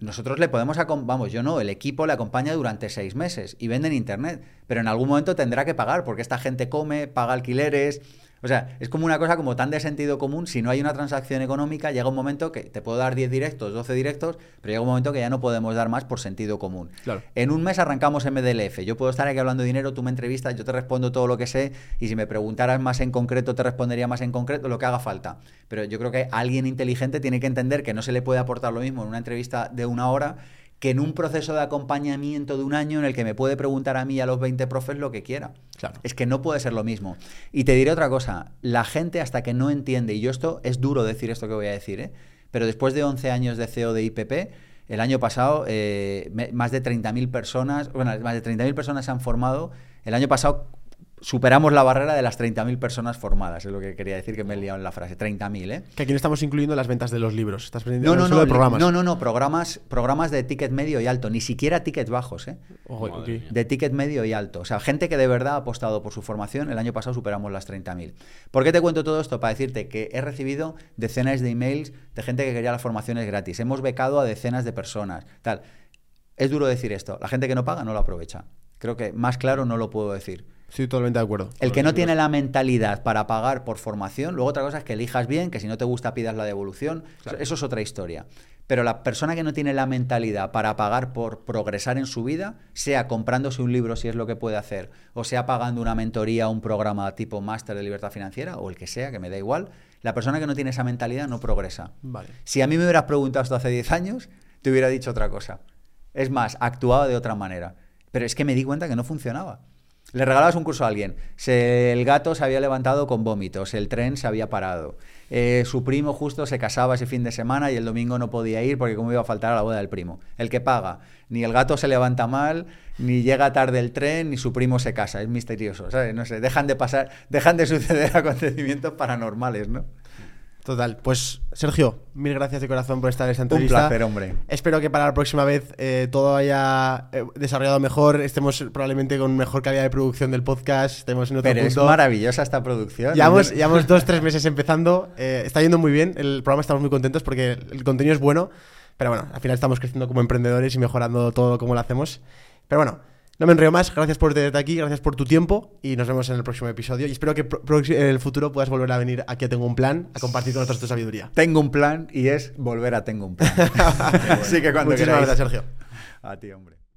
nosotros le podemos vamos, yo no, el equipo le acompaña durante seis meses y vende en internet, pero en algún momento tendrá que pagar porque esta gente come, paga alquileres. O sea, es como una cosa como tan de sentido común, si no hay una transacción económica, llega un momento que te puedo dar 10 directos, 12 directos, pero llega un momento que ya no podemos dar más por sentido común. Claro. En un mes arrancamos MDLF. Yo puedo estar aquí hablando de dinero, tú me entrevistas, yo te respondo todo lo que sé y si me preguntaras más en concreto, te respondería más en concreto lo que haga falta. Pero yo creo que alguien inteligente tiene que entender que no se le puede aportar lo mismo en una entrevista de una hora que en un proceso de acompañamiento de un año en el que me puede preguntar a mí y a los 20 profes lo que quiera. Claro. Es que no puede ser lo mismo. Y te diré otra cosa, la gente hasta que no entiende, y yo esto es duro decir esto que voy a decir, ¿eh? pero después de 11 años de CEO de IPP, el año pasado eh, más de 30.000 personas, bueno, más de 30.000 personas se han formado, el año pasado superamos la barrera de las 30.000 personas formadas, es lo que quería decir que me he liado en la frase. 30.000, ¿eh? Que aquí no estamos incluyendo las ventas de los libros. Estás No, no, solo no, de programas. no, no, no, programas, programas de ticket medio y alto, ni siquiera tickets bajos, ¿eh? Ojo, de ticket medio y alto. O sea, gente que de verdad ha apostado por su formación. El año pasado superamos las 30.000. ¿Por qué te cuento todo esto? Para decirte que he recibido decenas de emails de gente que quería las formaciones gratis. Hemos becado a decenas de personas. Tal. Es duro decir esto. La gente que no paga no lo aprovecha. Creo que más claro no lo puedo decir. Estoy totalmente de acuerdo. El que no tiene la mentalidad para pagar por formación, luego otra cosa es que elijas bien, que si no te gusta pidas la devolución, eso es otra historia. Pero la persona que no tiene la mentalidad para pagar por progresar en su vida, sea comprándose un libro si es lo que puede hacer, o sea pagando una mentoría, un programa tipo máster de libertad financiera, o el que sea, que me da igual, la persona que no tiene esa mentalidad no progresa. Vale. Si a mí me hubieras preguntado esto hace 10 años, te hubiera dicho otra cosa. Es más, actuaba de otra manera. Pero es que me di cuenta que no funcionaba. Le regalabas un curso a alguien, el gato se había levantado con vómitos, el tren se había parado, eh, su primo justo se casaba ese fin de semana y el domingo no podía ir porque como iba a faltar a la boda del primo. El que paga, ni el gato se levanta mal, ni llega tarde el tren, ni su primo se casa, es misterioso, ¿sabes? No sé, dejan de pasar, dejan de suceder acontecimientos paranormales, ¿no? Total. Pues, Sergio, mil gracias de corazón por estar en esta Un entrevista. placer, hombre. Espero que para la próxima vez eh, todo haya eh, desarrollado mejor, estemos probablemente con mejor calidad de producción del podcast, estemos en otro Pero es punto. maravillosa esta producción. Llevamos, llevamos dos, tres meses empezando. eh, está yendo muy bien. El programa estamos muy contentos porque el contenido es bueno. Pero bueno, al final estamos creciendo como emprendedores y mejorando todo como lo hacemos. Pero bueno, no me enrollo más. Gracias por tenerte aquí, gracias por tu tiempo y nos vemos en el próximo episodio. Y espero que en el futuro puedas volver a venir aquí a Tengo un Plan a compartir con nosotros tu sabiduría. Tengo un plan y es volver a Tengo un plan. Así que cuando Muchísimas queráis. gracias, Sergio. A ti, hombre.